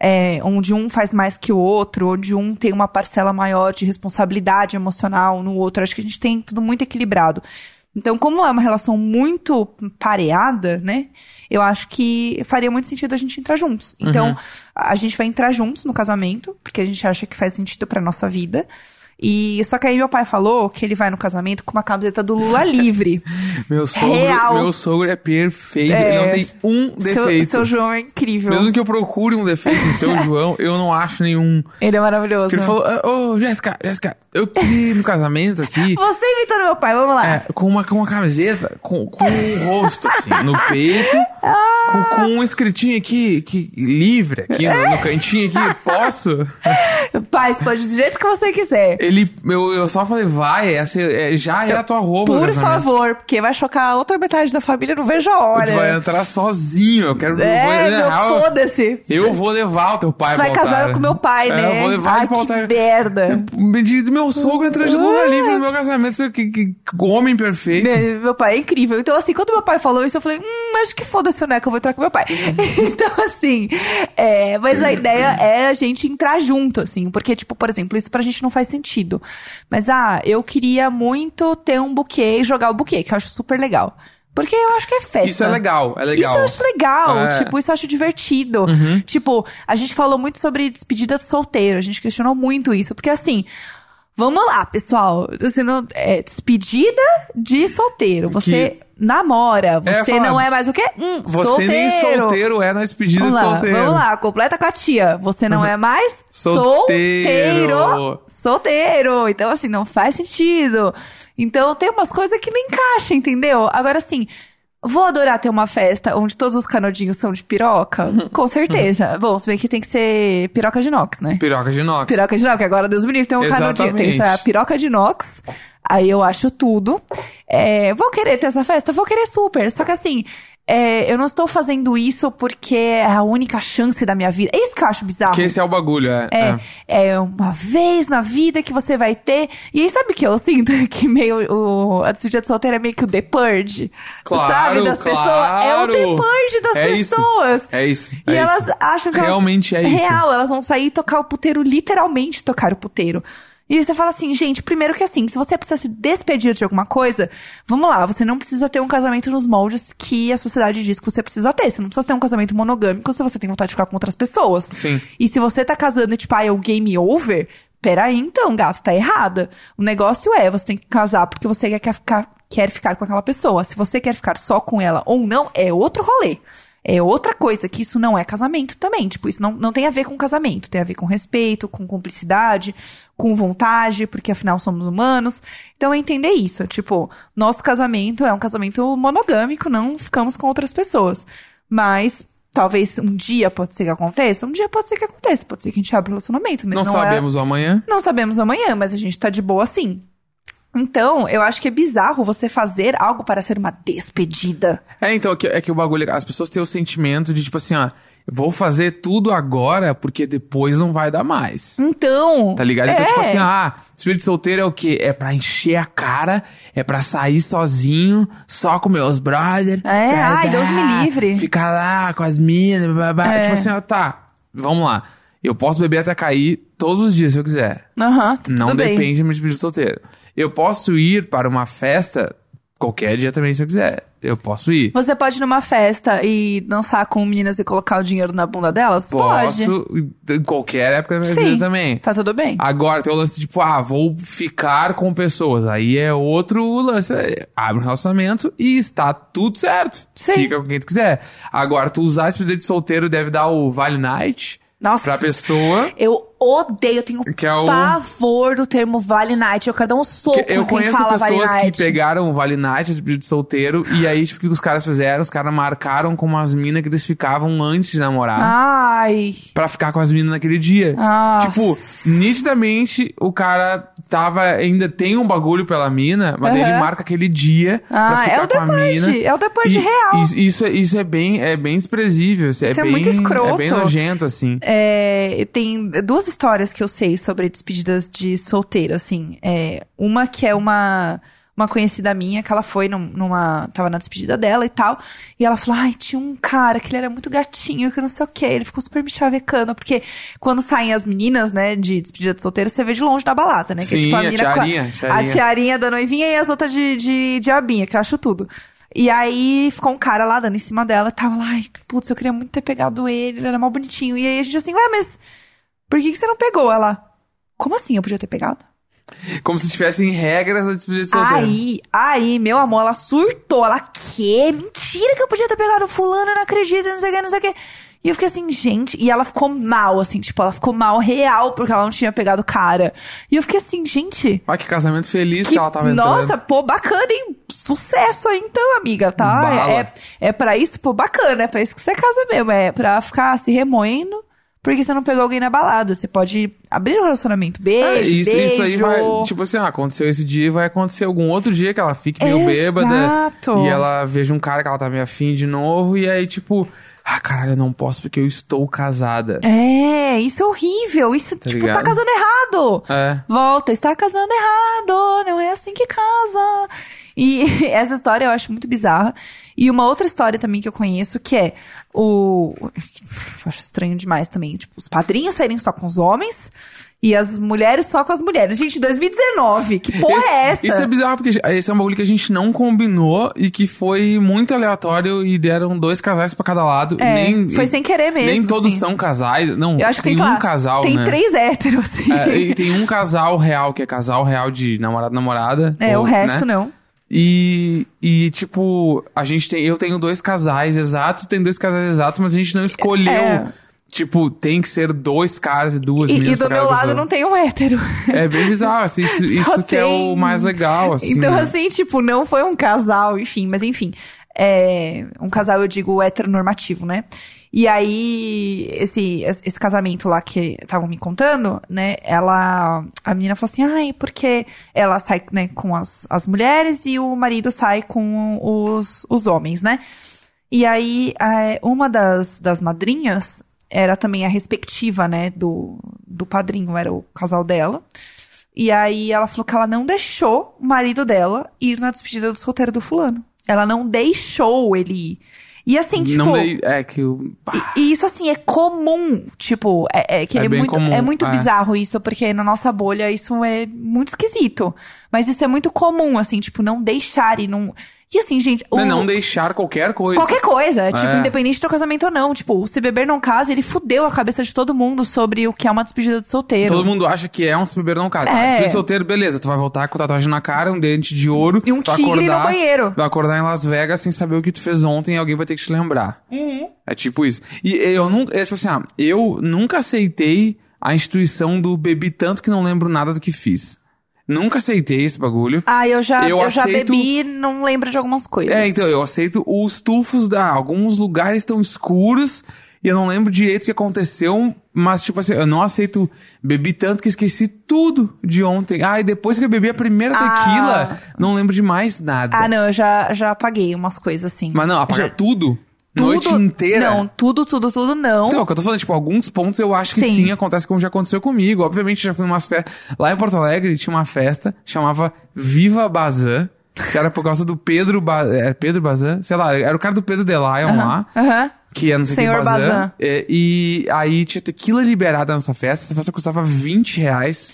é, onde um faz mais que o outro, onde um tem uma parcela maior de responsabilidade emocional no outro. Acho que a gente tem tudo muito equilibrado. Então, como é uma relação muito pareada, né? Eu acho que faria muito sentido a gente entrar juntos. Então, a gente vai entrar juntos no casamento, porque a gente acha que faz sentido pra nossa vida. E só que aí meu pai falou que ele vai no casamento com uma camiseta do Lula livre. Meu sogro, Real. meu sogro é perfeito. É, ele não tem um Seu, defeito. seu João é incrível. Mesmo que eu procure um defeito em seu João, eu não acho nenhum. Ele é maravilhoso. Porque ele falou, "Ah, ô, Jéssica, Jéssica, eu queria ir no casamento aqui. Você imitando meu pai, vamos lá. É, com uma, com uma camiseta, com, com um rosto, assim, no peito, com, com um escritinho aqui, que, livre, aqui no, no cantinho aqui, posso? Pai, pode do jeito que você quiser. Ele, eu, eu só falei, vai, essa, é, já é a tua roupa Por favor, porque vai chocar a outra metade da família, não vejo a hora. Tu vai entrar sozinho, eu quero... eu É, vou, real, foda-se. Eu vou levar o teu pai Você vai casar com meu pai, É, né? Eu vou levar Ai, ele que altar. merda. De- Meu sogro entrou de luna livre no meu casamento. Que, que, que homem perfeito. Meu, meu pai é incrível. Então, assim, quando meu pai falou isso, eu falei, hum, acho que foda-se, né? Que eu vou entrar com meu pai. então, assim, é, mas a ideia é a gente entrar junto, assim. Porque, tipo, por exemplo, isso pra gente não faz sentido. Mas, ah, eu queria muito ter um buquê e jogar o buquê, que eu acho super legal. Porque eu acho que é festa. Isso é legal, é legal. Isso eu acho legal, É. tipo, isso eu acho divertido. Uhum. Tipo, a gente falou muito sobre despedida de solteiro, a gente questionou muito isso, porque assim, vamos lá, pessoal, você não, é, despedida de solteiro, você namora, É, você falar, não é mais o quê? Hum, Você solteiro. nem solteiro é na despedida Vamos de lá, solteiro. Uhum. vamos lá, completa com a tia. Você não é mais Solteiro. solteiro. Solteiro. Então, assim, não faz sentido. Então, tem umas coisas que não encaixam, entendeu? Agora, assim, Vou adorar ter uma festa onde todos os canudinhos são de piroca? Com certeza. Bom, se bem que tem que ser piroca de inox, né? Piroca de inox. Piroca de inox, agora Deus me livre, tem um canudinho. Tem Exatamente. essa piroca de inox. Aí eu acho tudo. É, vou querer ter essa festa? Vou querer super. Só que assim, é, eu não estou fazendo isso porque é a única chance da minha vida. É isso que eu acho bizarro. Que esse é o bagulho, é. É, é uma vez na vida que você vai ter. E aí, sabe o que eu sinto? Que meio o, a despedida de solteira é meio que o The Purge. Claro, sabe? Das pessoas. É o claro. The Purge das É isso. pessoas. É isso. E é elas isso. acham que Realmente elas, é isso. Real, elas vão sair e tocar o puteiro, literalmente tocar o puteiro. E você fala assim, gente, primeiro que assim, se você precisa se despedir de alguma coisa, vamos lá, você não precisa ter um casamento nos moldes que a sociedade diz que você precisa ter. Você não precisa ter um casamento monogâmico se você tem vontade de ficar com outras pessoas. Sim. E se você tá casando e, tipo, ah, é o game over, peraí então, gato, tá errada. O negócio é, você tem que casar porque você quer ficar, quer ficar com aquela pessoa. Se você quer ficar só com ela ou não, é outro rolê. É outra coisa, que isso não é casamento também. Tipo, isso não, não tem a ver com casamento. Tem a ver com respeito, com cumplicidade, com vontade, porque afinal somos humanos. Então, é entender isso. Tipo, nosso casamento é um casamento monogâmico, não ficamos com outras pessoas. Mas, talvez um dia pode ser que aconteça. Um dia pode ser que aconteça. Pode ser que a gente abra um relacionamento. Mas Não, não, é- sabemos o amanhã. não sabemos amanhã, mas a gente tá de boa assim. Então, eu acho que é bizarro você fazer algo para ser uma despedida. É, então, é que, é que o bagulho. As pessoas têm o sentimento de, tipo assim, ó, vou fazer tudo agora porque depois não vai dar mais. Então. Tá ligado? Então, é. tipo assim, ah, espírito solteiro é o quê? É pra encher a cara, é pra sair sozinho, só com meus brother. É, ai, Deus me livre. Ficar lá com as minas, blá, blá. É. Tipo assim, ó, tá, vamos lá. Eu posso beber até cair todos os dias se eu quiser. Aham, tá Não bem. depende de meu espírito solteiro. Eu posso ir para uma festa qualquer dia também se eu quiser. Eu posso ir. Você pode ir numa festa e dançar com meninas e colocar o dinheiro na bunda delas? Pode. Posso em qualquer época da minha Sim, vida também. Tá tudo bem. Agora tem o lance tipo, ah, vou ficar com pessoas. Aí é outro lance. Abre um relacionamento e está tudo certo. Sim. Fica com quem tu quiser. Agora, tu usar esse presente de solteiro deve dar o Vale Night Nossa. pra pessoa. Eu odeio, eu tenho Que é o- pavor do termo Vale Night. Eu quero dar um soco Que eu em quem conheço fala Vale pessoas que Night. pegaram o Vale Night, esse pedido de solteiro, e aí, tipo, o que os caras fizeram? Os caras marcaram com umas minas que eles ficavam antes de namorar. Ai. Pra ficar com as meninas naquele dia. Nossa. Tipo, nitidamente o cara tava. Ainda tem um bagulho pela mina, mas daí ele marca aquele dia pra Ah, ficar é o com a mina. é o depois de real. Isso, isso, é, isso é bem, é bem desprezível. Isso, é, Isso é bem, muito escroto. É bem nojento, assim. É, tem duas histórias que eu sei sobre despedidas de solteiro, assim. É, uma que é uma, uma conhecida minha, que ela foi num- numa. tava na despedida dela e tal. E ela falou: ai, tinha um cara que ele era muito gatinho, que não sei o quê. Ele ficou super me chavecando. Porque quando saem as meninas, né, de despedida de solteiro, você vê de longe da balada, né? Que é Sim, tipo a a com tiarinha, a, tiarinha. a tiarinha da noivinha e as outras de, de diabinha, que eu acho tudo. E aí ficou um cara lá dando em cima dela, tava lá, ai, putz, eu queria muito ter pegado ele, ele era mal bonitinho. E aí a gente assim, ué, mas por que, que você não pegou? Ela, como assim eu podia ter pegado? Como se tivessem regras da despedida de solteiro. Aí, aí, meu amor, ela surtou. Ela, que? Mentira que eu podia ter pegado o fulano, eu não acredito, não sei o que, não sei o que. E eu fiquei assim, gente, e ela ficou mal, assim, tipo, ela ficou mal real porque ela não tinha pegado o cara. E eu fiquei assim, gente, Olha que casamento feliz que, que, ela tava entrando. nossa, pô, bacana, hein? Sucesso aí então, amiga, tá? Bala. É, é pra isso, pô, bacana, é pra isso que você casa mesmo, é pra ficar se remoendo. Porque você não pegou alguém na balada. Você pode abrir um relacionamento. Beijo, É, isso, beijo. isso aí vai, tipo assim, ah, aconteceu esse dia, vai acontecer algum outro dia que ela fique meio bêbada Exato. e ela veja um cara que ela tá meio afim de novo e aí, tipo, ah, caralho, eu não posso porque eu estou casada. É, isso é horrível. Isso, Tá tipo, ligado? tá casando errado. É. Volta, está casando errado. Não é assim que casa. E essa história eu acho muito bizarra. E uma outra história também que eu conheço, que é o. Eu acho estranho demais também. Tipo, os padrinhos saírem só com os homens e as mulheres só com as mulheres. Gente, 2019, que porra Esse- é essa? Isso é bizarro, porque esse é um bagulho que a gente não combinou e que foi muito aleatório e deram dois casais pra cada lado. É, nem, foi sem querer mesmo, Nem todos assim. são casais. Não, Eu acho que tem, tem, um lá, casal, Tem né? três héteros, assim. É, e tem um casal real, que é casal real de namorado-namorada. É, ou, o resto né? não. E, e, tipo, a gente tem. Eu tenho dois casais exatos, tem dois casais exatos, mas a gente não escolheu. É. Tipo, tem que ser dois caras e duas E, e meninas do meu lado não tem um hétero. É bem bizarro, assim, isso, isso que é o mais legal, assim. Então, né? assim, tipo, não foi um casal, enfim, mas enfim. É, um casal, eu digo, heteronormativo, né? E aí, esse, esse casamento lá que estavam me contando, né? Ela. A menina falou assim: ai, porque ela sai né, com as, as mulheres e o marido sai com os, os homens, né? E aí, é, uma das, das madrinhas era também a respectiva, né, do, do padrinho, era o casal dela. E aí ela falou que ela não deixou o marido dela ir na despedida do solteiro do fulano. Ela não deixou ele ir. E assim, tipo. Não dei, é que eu... E, e isso, assim, é comum. Tipo, é, é que É é, muito, comum, é muito é. bizarro isso, porque na nossa bolha isso é muito esquisito. Mas isso é muito comum, assim, tipo, não deixar e não. E assim, gente. o- Não, deixar qualquer coisa. Qualquer coisa, tipo, É. independente do casamento ou não. Tipo, o Se Beber Não Casa, ele fudeu a cabeça de todo mundo sobre o que é uma despedida de solteiro. Todo mundo acha que é um se beber não casa. Tá, É. despedida de solteiro, beleza. Tu vai voltar com tatuagem na cara, um dente de ouro. E um tigre no acordar, banheiro. Vai acordar em Las Vegas sem saber o que tu fez ontem e alguém vai ter que te lembrar. Uhum. É tipo isso. E eu nunca, é tipo assim, ah, eu nunca aceitei a instituição do bebi tanto que não lembro nada do que fiz. Nunca aceitei esse bagulho. Ah, eu já, Eu eu já aceito- bebi e não lembro de algumas coisas. É, então, eu aceito os tufos da. Alguns lugares estão escuros e eu não lembro direito o que aconteceu, mas, tipo assim, eu não aceito. Bebi tanto que esqueci tudo de ontem. Ah, e depois que eu bebi a primeira Ah. tequila, não lembro de mais nada. Ah, não, eu já, já apaguei umas coisas assim. Mas não, apagar Já- tudo? Noite inteira? Não, tudo, tudo, tudo não. Então, é o que eu tô falando, tipo, alguns pontos eu acho que sim, Sim. acontece como já aconteceu comigo. Obviamente, já fui em umas festas. Lá em Porto Alegre tinha uma festa, chamava Viva Bazan, que era por causa do Pedro Bazan. É Pedro Bazan? Sei lá, era o cara do Pedro Delion lá. Aham. Que é não sei Senhor que Bazan. Bazan. É, e aí tinha tequila liberada nessa festa. Essa festa custava 20 reais.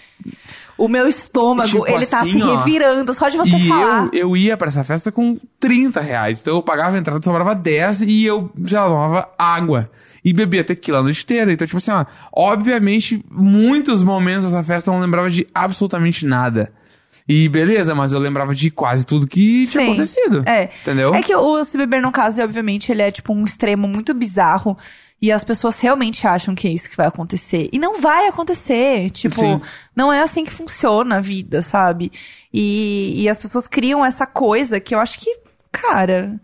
O meu estômago, Tipo ele tá assim, se ó. revirando só de você e falar. eu, eu ia pra essa festa com 30 reais. Então eu pagava a entrada, sobrava 10 e eu já tomava água. E bebia tequila a noite inteira. Então, tipo assim, ó, obviamente, muitos momentos dessa festa eu não lembrava de absolutamente nada. E beleza, mas eu lembrava de quase tudo que tinha Sim. acontecido. É. Entendeu? É que o Se Beber Não Case, obviamente, ele é tipo um extremo muito bizarro. E as pessoas realmente acham que é isso que vai acontecer. E não vai acontecer. Tipo, Sim. não é assim que funciona a vida, sabe? E, e as pessoas criam essa coisa que eu acho que, cara.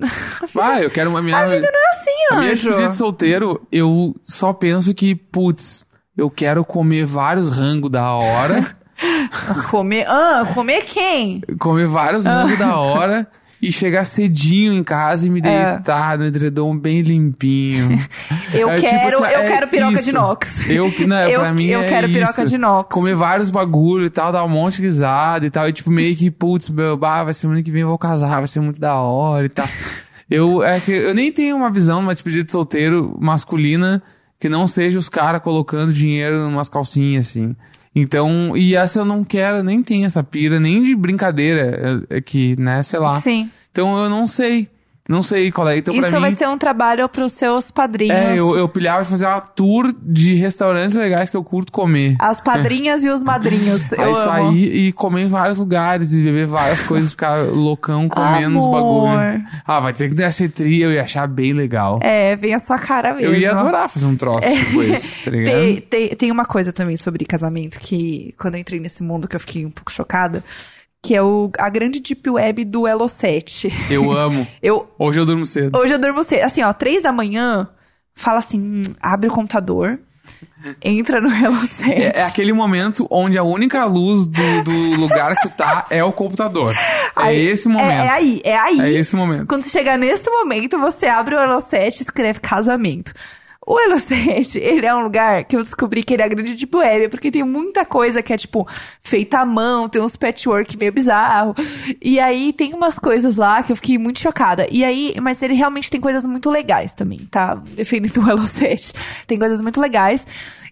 Vai, eu quero uma minha. A vida não é assim, A minha despedida de solteiro, eu só penso que, putz, eu quero comer vários rangos da hora. Comer. Ah, comer quem? comer vários rangos da hora e chegar cedinho em casa e me É. deitar no edredom bem limpinho. Eu É, tipo quero, assim, eu é quero piroca isso. de inox. Eu, não, Eu- pra mim eu é quero piroca isso. de inox. Comer vários bagulho e tal, dar um monte de risada e tal. E tipo, meio que, putz, meu, bah, vai semana que vem eu vou casar, vai ser muito da hora e tal. eu, é que eu nem tenho uma visão de uma despedida de solteiro masculina que não seja os caras colocando dinheiro em umas calcinhas, assim. Então, e essa eu não quero, nem tenho essa pira, nem de brincadeira, é, é que, né, sei lá. Sim. Então eu não sei. Não sei qual é. Então, Isso mim, vai ser um trabalho pros seus padrinhos. é, eu, eu pilhava de fazer uma tour de restaurantes legais que eu curto comer. As padrinhas e os madrinhos. Aí eu amo. sair e comer em vários lugares e beber várias coisas, ficar loucão comendo os bagulho. Ah, vai dizer que deve ser tri, eu ia achar bem legal. É, vem a sua cara mesmo. eu ia adorar fazer um troço tipo esse, tá ligado? Tem, tem, tem uma coisa também sobre casamento que, quando eu entrei nesse mundo, que eu fiquei um pouco chocada, que é o, a grande deep web do Elo 7. Eu amo. Eu, Hoje eu durmo cedo. hoje eu durmo cedo. Assim, ó, três da manhã, fala assim, hum, abre o computador, entra no Elo 7. É, é aquele momento onde a única luz do, do lugar que tu tá é o computador. É Aí- esse momento. É, é aí, é aí. É esse momento. Quando você chegar nesse momento, você abre o Elo 7 e escreve casamento. O 7, ele é um lugar que eu descobri que ele é grande deep web, porque tem muita coisa que é, tipo, feita à mão, tem uns patchwork meio bizarro. E aí tem umas coisas lá que eu fiquei muito chocada. E aí, mas ele realmente tem coisas muito legais também, tá? Defendendo o 7. Tem coisas muito legais.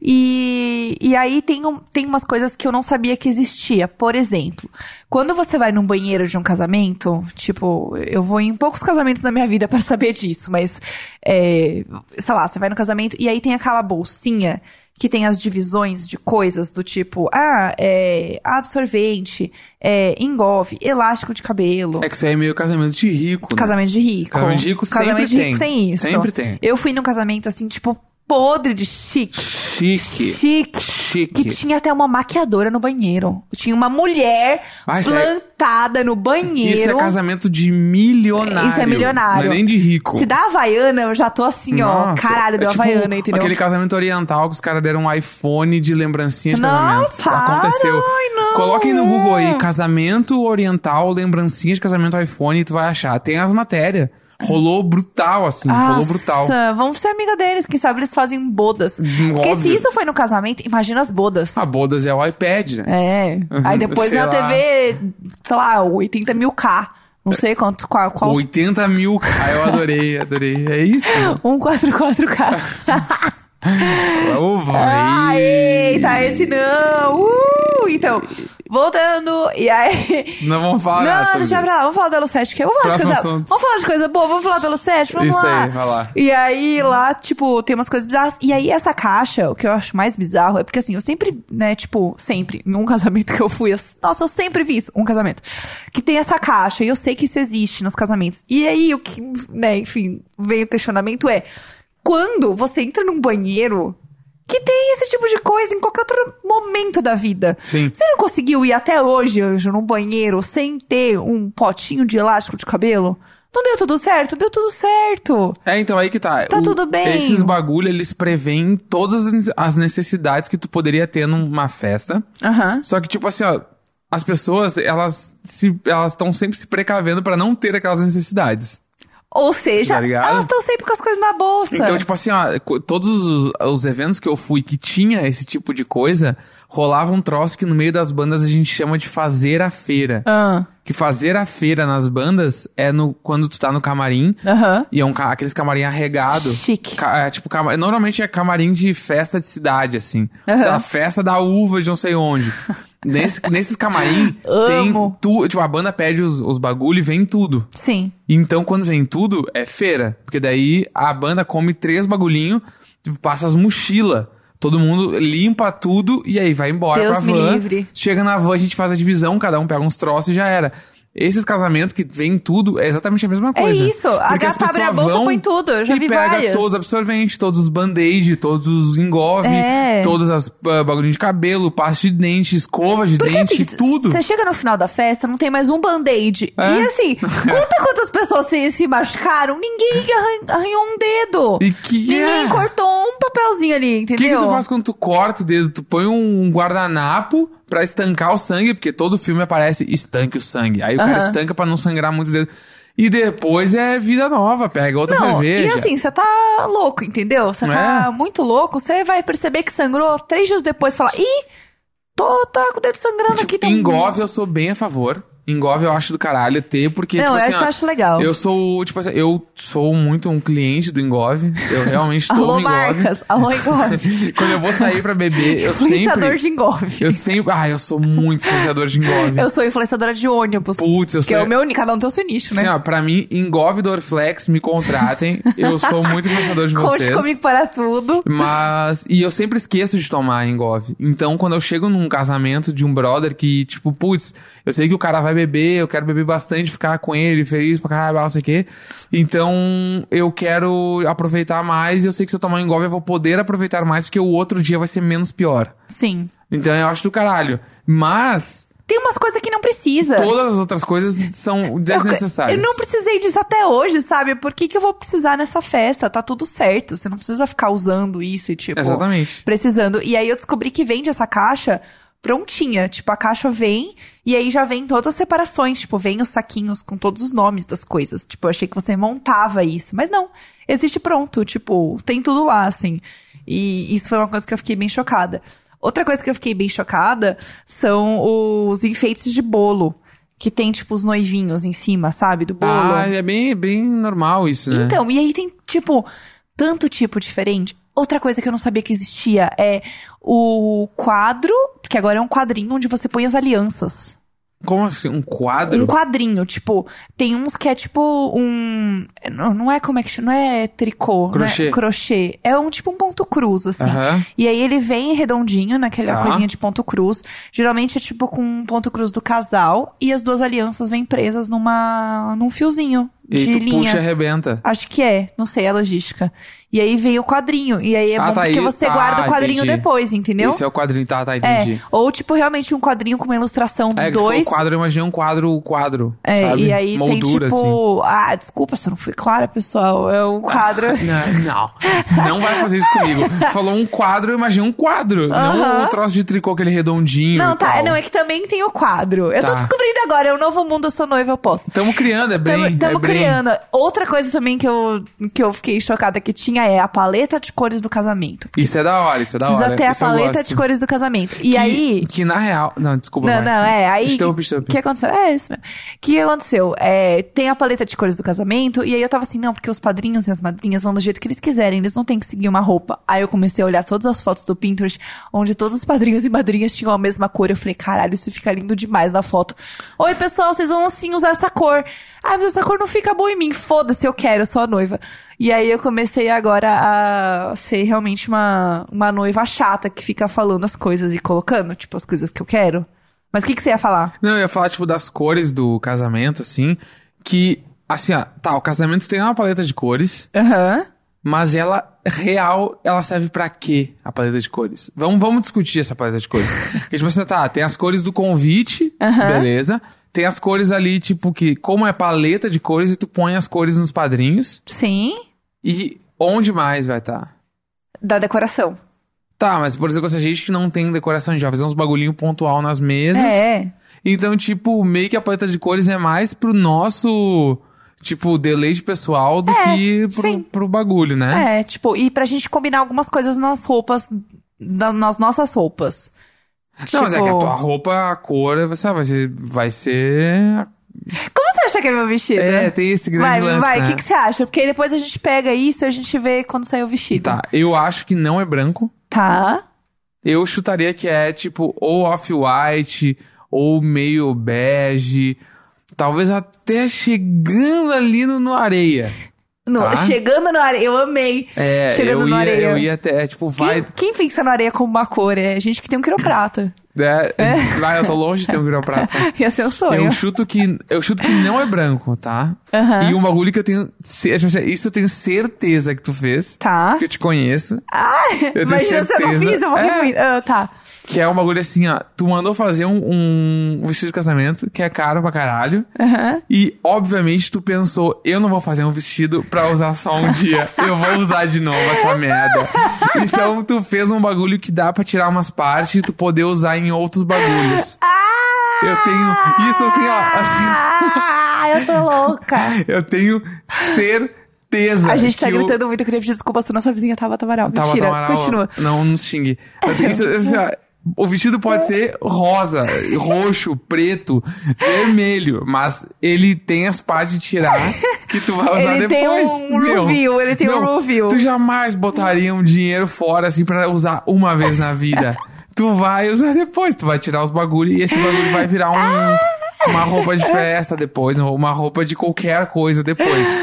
E, e aí tem, um- tem umas coisas que eu não sabia que existia. Por exemplo, quando você vai num banheiro de um casamento, tipo, eu vou em poucos casamentos na minha vida pra saber disso, mas, é, sei lá, você vai no casamento e aí tem aquela bolsinha que tem as divisões de coisas do tipo, ah, é, absorvente, é, engove, elástico de cabelo. É que isso aí é meio casamento de rico, né? Casamento de rico. Casamento de rico Casamento sempre de rico tem. tem isso. Sempre tem. Eu fui num casamento assim, tipo, podre de chique. Chique. Chique. Chique. Que tinha até uma maquiadora no banheiro. Tinha uma mulher Ah, isso é- plantada no banheiro. Isso é casamento de milionário. Isso é milionário. Não é nem de rico. Se dá Havaiana, eu já tô assim, ó. Nossa, Caralho, deu é tipo Havaiana, entendeu? Aquele casamento oriental que os caras deram um iPhone de lembrancinha de Não, casamento. para, Aconteceu. ai, não. Coloquem no Google aí, casamento oriental, lembrancinha de casamento iPhone e tu vai achar. Tem as matérias. Rolou brutal, assim. rolou brutal. Nossa, vamos ser amiga deles. Quem sabe eles fazem bodas. Hum, Porque óbvio. se isso foi no casamento, imagina as bodas. A bodas é o iPad, né? É. Aí depois Sei na lá. TV, sei lá, 80 mil K. Não sei quanto, qual. qual 80 mil. Ah, eu adorei, adorei. É isso? 144K. Ô, vai. ah, eita, esse não. Uh, então, voltando. E aí. Não vamos falar Não, sobre deixa isso. pra lá, vamos falar do Elo 7, que vamos falar de Próximo coisa. assunto. Vamos falar de coisa boa, vamos falar Elo 7, vamos Isso lá. aí, vai lá. E aí lá, tipo, tem umas coisas bizarras. E aí essa caixa, o que eu acho mais bizarro é porque assim, eu sempre, né, tipo, sempre, em um casamento que eu fui, eu, nossa, eu sempre vi isso, um casamento, que tem essa caixa, e eu sei que isso existe nos casamentos. E aí o que, né, enfim, veio o questionamento é, quando você entra num banheiro que tem esse tipo de coisa em qualquer outro momento da vida. Sim. Você não conseguiu ir até hoje, Anjo, num banheiro sem ter um potinho de elástico de cabelo? Não deu tudo certo? Deu tudo certo. É, então aí que tá. Tá tudo bem. Esses bagulho, eles preveem todas as necessidades que tu poderia ter numa festa. Aham. Só que, tipo assim, ó, as pessoas, elas se, elas estão sempre se precavendo pra não ter aquelas necessidades. Ou seja, Tá elas estão sempre com as coisas na bolsa. Então, tipo assim, ó, todos os, os eventos que eu fui que tinha esse tipo de coisa, rolava um troço que no meio das bandas a gente chama de fazer a feira. Ah, Que fazer a feira nas bandas é no quando tu tá no camarim. Aham. E é um, aqueles camarim arregado. Chique. Ca- é, tipo, cama- normalmente é camarim de festa de cidade, assim. Aham. Sei lá, festa da uva de não sei onde. Nesse, nesses camarim tem Amo. tu, tipo, a banda pede os, os bagulho e vem tudo. sim. Então, quando vem tudo, é feira. Porque daí a banda come três bagulhinhos, tipo, passa as mochilas. Todo mundo limpa tudo e aí vai embora Deus pra van. livre. Chega na van, a gente faz a divisão, cada um pega uns troços e já era. Esses casamentos que vem tudo é exatamente a mesma coisa. isso, a gata abre a bolsa, põe tudo, eu já e vi pega todos os absorventes, todos os band-aid, todos os engove, É. todas as uh, bagulhinhos de cabelo, pasta de dente, escova de Porque dente, assim, tudo. você chega no final da festa, não tem mais um band-aid. É. E assim, conta quantas pessoas se, se machucaram, ninguém arran- arranhou um dedo. E que Ninguém é? cortou um papelzinho ali, O que, entendeu? que tu faz quando tu corta o dedo? Tu põe um guardanapo pra estancar o sangue, porque todo filme aparece estanque o sangue. Aí o cara estanca pra não sangrar muito o dedo. E depois é vida nova, pega outra Não, cerveja. e assim, você tá louco, entendeu? Você tá É. muito louco, você vai perceber que sangrou três dias depois e falar, ih, tô, tá com o dedo sangrando aqui. Tá... Engove eu sou bem a favor. Engove eu acho do caralho ter, porque, Não, tipo assim, essa eu ó, acho legal. Eu sou, tipo assim, eu sou muito um cliente do Engove. Eu realmente tô Alô, no Engove. marcas, alô, engove. Quando eu vou sair pra beber, eu Influenciador sempre... de engove. Eu sempre... Ah, eu sou muito influenciador de Engove. Eu sou influenciadora de ônibus. Putz, eu Que sou- é o meu, cada um tem o seu nicho, né? Assim, ó, pra mim, Engove Dorflex, me contratem. Eu sou muito influenciador de Conte vocês. comigo para tudo. Mas. E eu sempre esqueço de tomar Engove. Então, quando eu chego num casamento de um brother que, tipo, putz, eu sei que o cara vai beber, eu quero beber bastante, ficar com ele, feliz pra caralho, não sei o quê. Então, eu quero aproveitar mais e eu sei que se eu tomar Engove eu vou poder aproveitar mais, porque o outro dia vai ser menos pior. Sim. Então, eu acho do caralho. Mas. Tem umas coisas que não precisa. Todas as outras coisas são desnecessárias. Eu não precisei disso até hoje, sabe? Por que, que eu vou precisar nessa festa? Tá tudo certo. Você não precisa ficar usando isso e, tipo. Exatamente. Precisando. E aí eu descobri que vende essa caixa prontinha. Tipo, a caixa vem e aí já vem todas as separações. Tipo, vem os saquinhos com todos os nomes das coisas. Tipo, eu achei que você montava isso. Mas não. Existe pronto. Tipo, tem tudo lá, assim. E isso foi uma coisa que eu fiquei bem chocada. Outra coisa que eu fiquei bem chocada são os enfeites de bolo. Que tem, tipo, os noivinhos em cima, sabe? Do bolo. Ah, é bem, bem normal isso, né? Então, e aí tem, tipo, tanto tipo diferente. Outra coisa que eu não sabia que existia é o quadro, porque agora é um quadrinho onde você põe as alianças. Como assim? Um quadro? Um quadrinho, tipo, tem uns que é tipo um. Não não é como é que chama? Não é tricô. não é Crochê. crochê. É um tipo um ponto cruz, assim. Aham. E aí ele vem redondinho naquela Tá. coisinha de ponto cruz. Geralmente é tipo com um ponto cruz do casal. E as duas alianças vêm presas numa, num fiozinho E de tu linha. puxa e arrebenta. Acho que é, não sei a logística. E aí vem o quadrinho. E aí é Ah, bom tá porque você Tá, guarda o quadrinho entendi. depois, entendeu? Esse é o quadrinho, tá, tá, É, entendi. ou tipo, realmente um quadrinho com uma ilustração dos É, dois. o quadro, eu imaginei um quadro, quadro, É, sabe? e aí Moldura, tem assim. tipo. Ah, desculpa se eu não fui clara, pessoal. É um quadro. Não, não, não vai fazer isso comigo. Falou um quadro, eu imaginei um quadro. Não Aham. um troço de tricô, aquele redondinho não, e tá. tal. Não, é que também tem o quadro. Eu tô Tá. descobrindo agora. É o novo mundo, eu sou noiva, eu posso. Tamo criando, é bem, Tamo é bem. criando. Outra coisa também que eu, que eu fiquei chocada que tinha é a paleta de cores do casamento. Isso é da hora, isso é da Precisa hora. ter a paleta de cores do casamento. E que, aí. Que na real... Não, desculpa, Não, vai. não, é. Aí. O que aconteceu? É isso mesmo. O que aconteceu? É, tem a paleta de cores do casamento, e aí eu tava assim, não, porque os padrinhos e as madrinhas vão do jeito que eles quiserem, eles não têm que seguir uma roupa. Aí eu comecei a olhar todas as fotos do Pinterest, onde todos os padrinhos e madrinhas tinham a mesma cor. Eu falei, caralho, isso fica lindo demais na foto. Oi, pessoal, vocês vão sim usar essa cor. Ah, mas essa cor não fica boa em mim. Foda-se, eu quero, eu sou a noiva. E aí eu comecei agora a ser realmente uma, uma noiva chata que fica falando as coisas e colocando, tipo, as coisas que eu quero. Mas o que, que você ia falar? Não, eu ia falar, tipo, das cores do casamento, assim, que, assim, ó, tá, o casamento tem uma paleta de cores, Aham. mas ela, real, ela serve pra quê, a paleta de cores? Vamos, vamos discutir essa paleta de cores. Porque, tipo assim, tá, tem as cores do convite, Aham. beleza, tem as cores ali, tipo, que, como é paleta de cores, e tu põe as cores nos padrinhos, Sim. e onde mais vai estar? Tá? Da decoração. Tá, mas por exemplo, se a gente que não tem decoração, a gente vai fazer uns bagulhinho pontual nas mesas. É. Então, tipo, meio que a paleta de cores é mais pro nosso, tipo, deleite pessoal do É, que pro, pro bagulho, né? É, tipo, e pra gente combinar algumas coisas nas roupas, na- nas nossas roupas. Não, mas é que a Tipo, tua roupa, a cor, vai ser, vai ser, vai ser... Como você acha que é meu vestido? É, tem esse grande Vai, lance, vai, o né? que, que você acha? Porque aí depois a gente pega isso e a gente vê quando sair o vestido. Tá, eu acho que não é branco. Tá. Eu chutaria que é, tipo, ou off-white, ou meio bege, talvez até chegando ali no, no areia. No- Tá. Chegando na areia, eu amei. É, Chegando eu na ia, areia. eu ia até, tipo, vai... Quem, quem pensa na areia como uma cor? É gente que tem um quiroprata. É, Vai, eu tô longe de ter um quiroprata. Ia ser um sonho. Eu chuto que eu chuto que não é branco, tá? E um bagulho que eu tenho, isso eu tenho certeza que tu fez, Tá. que eu te conheço, Ah, tenho imagina se eu não certeza. fiz, eu vou É. muito. Ah, tá. Que é um bagulho assim, ó, tu mandou fazer um, um vestido de casamento que é caro pra caralho. Aham. E, obviamente, tu pensou, eu não vou fazer um vestido pra usar só um dia. Eu vou usar de novo essa merda. Então, tu fez um bagulho que dá pra tirar umas partes e tu poder usar em outros bagulhos. Ah! Eu tenho isso assim, ó, assim, Ah, eu tô louca. eu tenho certeza A gente tá gritando muito, eu queria pedir desculpa se nossa vizinha tava Tamaral. Tava Mentira, Amaral, continua. Não nos xingue. Eu tenho isso, assim, o vestido pode ser rosa, roxo, preto, vermelho, mas ele tem as partes de tirar que tu vai usar Ele tem depois. um Meu, review, ele tem um meu, review. Tu jamais botaria um dinheiro fora assim pra usar uma vez na vida. tu vai usar depois, tu vai tirar os bagulhos e esse bagulho vai virar um uma roupa de festa depois, uma roupa de qualquer coisa depois. Isso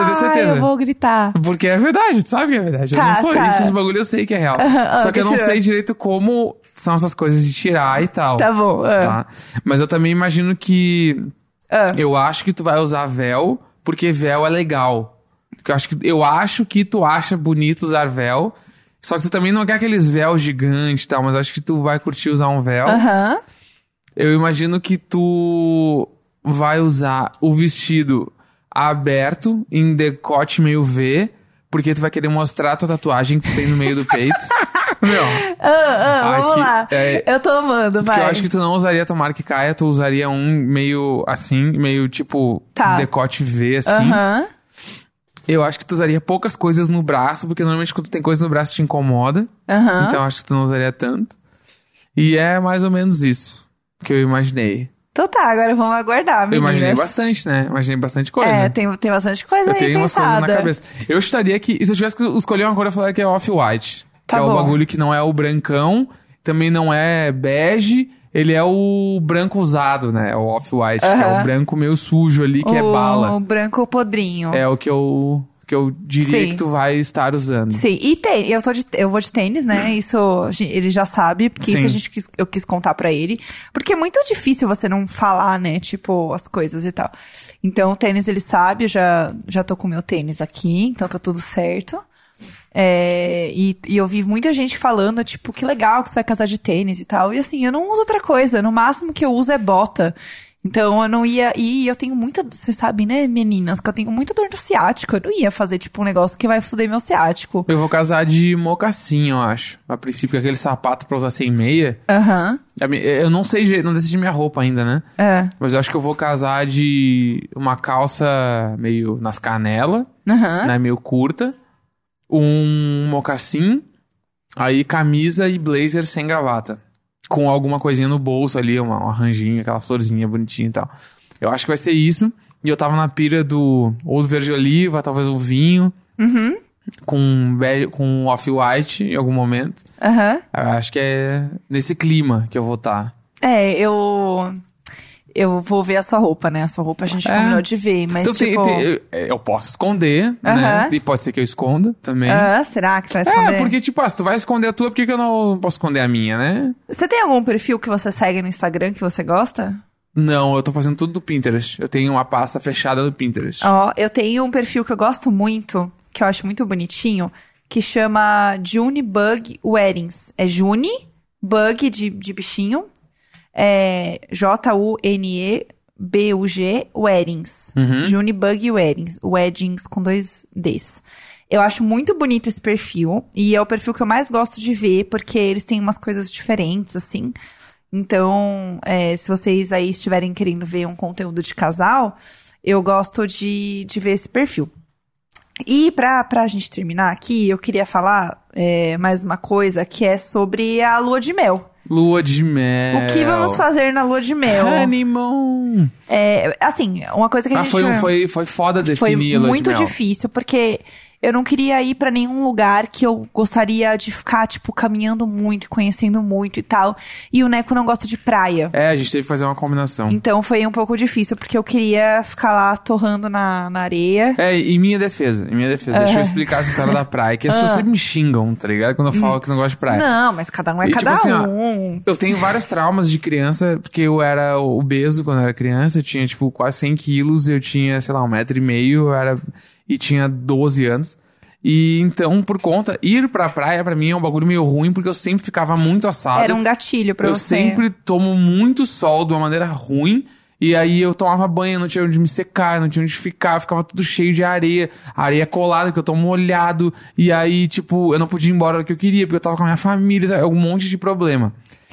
eu tenho Ah, certeza. eu vou gritar. Porque é verdade, tu sabe que é verdade. eu Tá, não sou tá. esses bagulho eu sei que é real. Aham, Só que eu não sei direito como são essas coisas de tirar e tal. Tá bom. ah. Tá? Mas eu também imagino que Ah. eu acho que tu vai usar véu porque véu é legal. Eu acho que eu acho que tu acha bonito usar véu. Só que tu também não quer aqueles véus gigantes e tal, mas eu acho que tu vai curtir usar um véu. Aham. Eu imagino que tu vai usar o vestido aberto, em decote meio V, porque tu vai querer mostrar a tua tatuagem que tu tem no meio do peito. Meu, Ah, ah, Ai, vamos lá. é- eu tô amando, vai. eu acho que tu não usaria tomara que caia, tu usaria um meio assim, meio tipo Tá. decote V, assim. Aham. Eu acho que tu usaria poucas coisas no braço, porque normalmente quando tu tem coisa no braço te incomoda. Aham. Então eu acho que tu não usaria tanto. E é mais ou menos isso que eu imaginei. Então tá, agora vamos aguardar, Eu meninas. imaginei bastante, né? Imaginei bastante coisa. É, tem, tem bastante coisa Eu aí tenho umas coisas na cabeça. Eu chutaria que, se eu tivesse que escolher uma cor, eu falaria que é off-white. Tá que é o bom. bagulho que não é o brancão, também não é bege, ele é o branco usado, né? É o off-white, que é o branco meio sujo ali, que é o bala. branco podrinho. É o que eu que eu diria Sim. que tu vai estar usando. Sim, e tênis, eu, de, eu vou de tênis, né? Isso a gen- ele já sabe, porque Sim. isso a gente quis, eu quis contar pra ele. Porque é muito difícil você não falar, né? Tipo, as coisas e tal. Então, o tênis ele sabe, eu já, já tô com o meu tênis aqui, então tá tudo certo. É, e, e eu vi muita gente falando, tipo, que legal que você vai casar de tênis e tal. E assim, eu não uso outra coisa. No máximo que eu uso é bota. Então eu não ia. E eu tenho muita. Vocês sabem, né, meninas, que eu tenho muita dor no ciático. Eu não ia fazer, tipo, um negócio que vai foder meu ciático. Eu vou casar de mocassim, eu acho. A princípio, aquele sapato pra usar sem meia. Aham. Mi- Eu não sei, não decidi minha roupa ainda, né? É. Mas eu acho que eu vou casar de uma calça meio nas canelas, Aham. né? Meio curta. Um mocassim. Aí camisa e blazer sem gravata. Com alguma coisinha no bolso ali, uma, um arranjinho, aquela florzinha bonitinha e tal. Eu acho que vai ser isso. E eu tava na pira do ou do verde oliva, talvez um vinho. Uhum. Com, com off-white em algum momento. Aham. Eu acho que é nesse clima que eu vou tá. estar. É, eu. Eu vou ver a sua roupa, né? A sua roupa a gente É. combinou de ver, mas Então, tem- tipo... tem- eu, eu posso esconder, né? Aham. E pode ser que eu esconda também. Ah, será que você vai esconder? É, porque, tipo, ah, se tu vai esconder a tua, por que, que eu não posso esconder a minha, né? Você tem algum perfil que você segue no Instagram que você gosta? Não, eu tô fazendo tudo do Pinterest. Eu tenho uma pasta fechada do Pinterest. Ó, eu tenho um perfil que eu gosto muito, que eu acho muito bonitinho, que chama Junebug Weddings. É June, bug de, de bichinho, é J-U-N-E-B-U-G Weddings. Uhum. Junebug Weddings. Weddings com dois Ds. Eu acho muito bonito esse perfil, e é o perfil que eu mais gosto de ver, porque eles têm umas coisas diferentes, assim. Então, é, se vocês aí estiverem querendo ver um conteúdo de casal, eu gosto de, de ver esse perfil. E pra, pra gente terminar aqui, eu queria falar é, mais uma coisa que é sobre a lua de mel. Lua de mel. O que vamos fazer na lua de mel? Honeymoon. É, assim, uma coisa que a Ah, gente... foi, foi, foi foda foi definir a lua muito de mel. difícil, porque eu não queria ir pra nenhum lugar que eu gostaria de ficar, tipo, caminhando muito, conhecendo muito e tal. E o Neco não gosta de praia. É, a gente teve que fazer uma combinação. Então foi um pouco difícil, porque eu queria ficar lá torrando na, na areia. É, em minha defesa, em minha defesa. Deixa eu explicar essa história da praia. Que as pessoas Ah. sempre me xingam, tá ligado? Quando eu falo que não gosto de praia. Não, mas cada um é E, tipo cada assim, ó, um. Eu tenho vários traumas de criança, porque eu era obeso quando eu era criança, eu tinha, tipo, quase 100 quilos, eu tinha, sei lá, um metro e meio, eu era, e tinha 12 anos. E então, por conta, ir pra praia pra mim é um bagulho meio ruim, porque eu sempre ficava muito assado. Era um gatilho pra eu você. sempre tomo muito sol de uma maneira ruim. E aí eu tomava banho, não tinha onde me secar, não tinha onde ficar, ficava tudo cheio de areia, areia colada, que eu tô molhado. E aí, tipo, eu não podia ir embora o que eu queria, porque eu tava com a minha família, um monte de problema.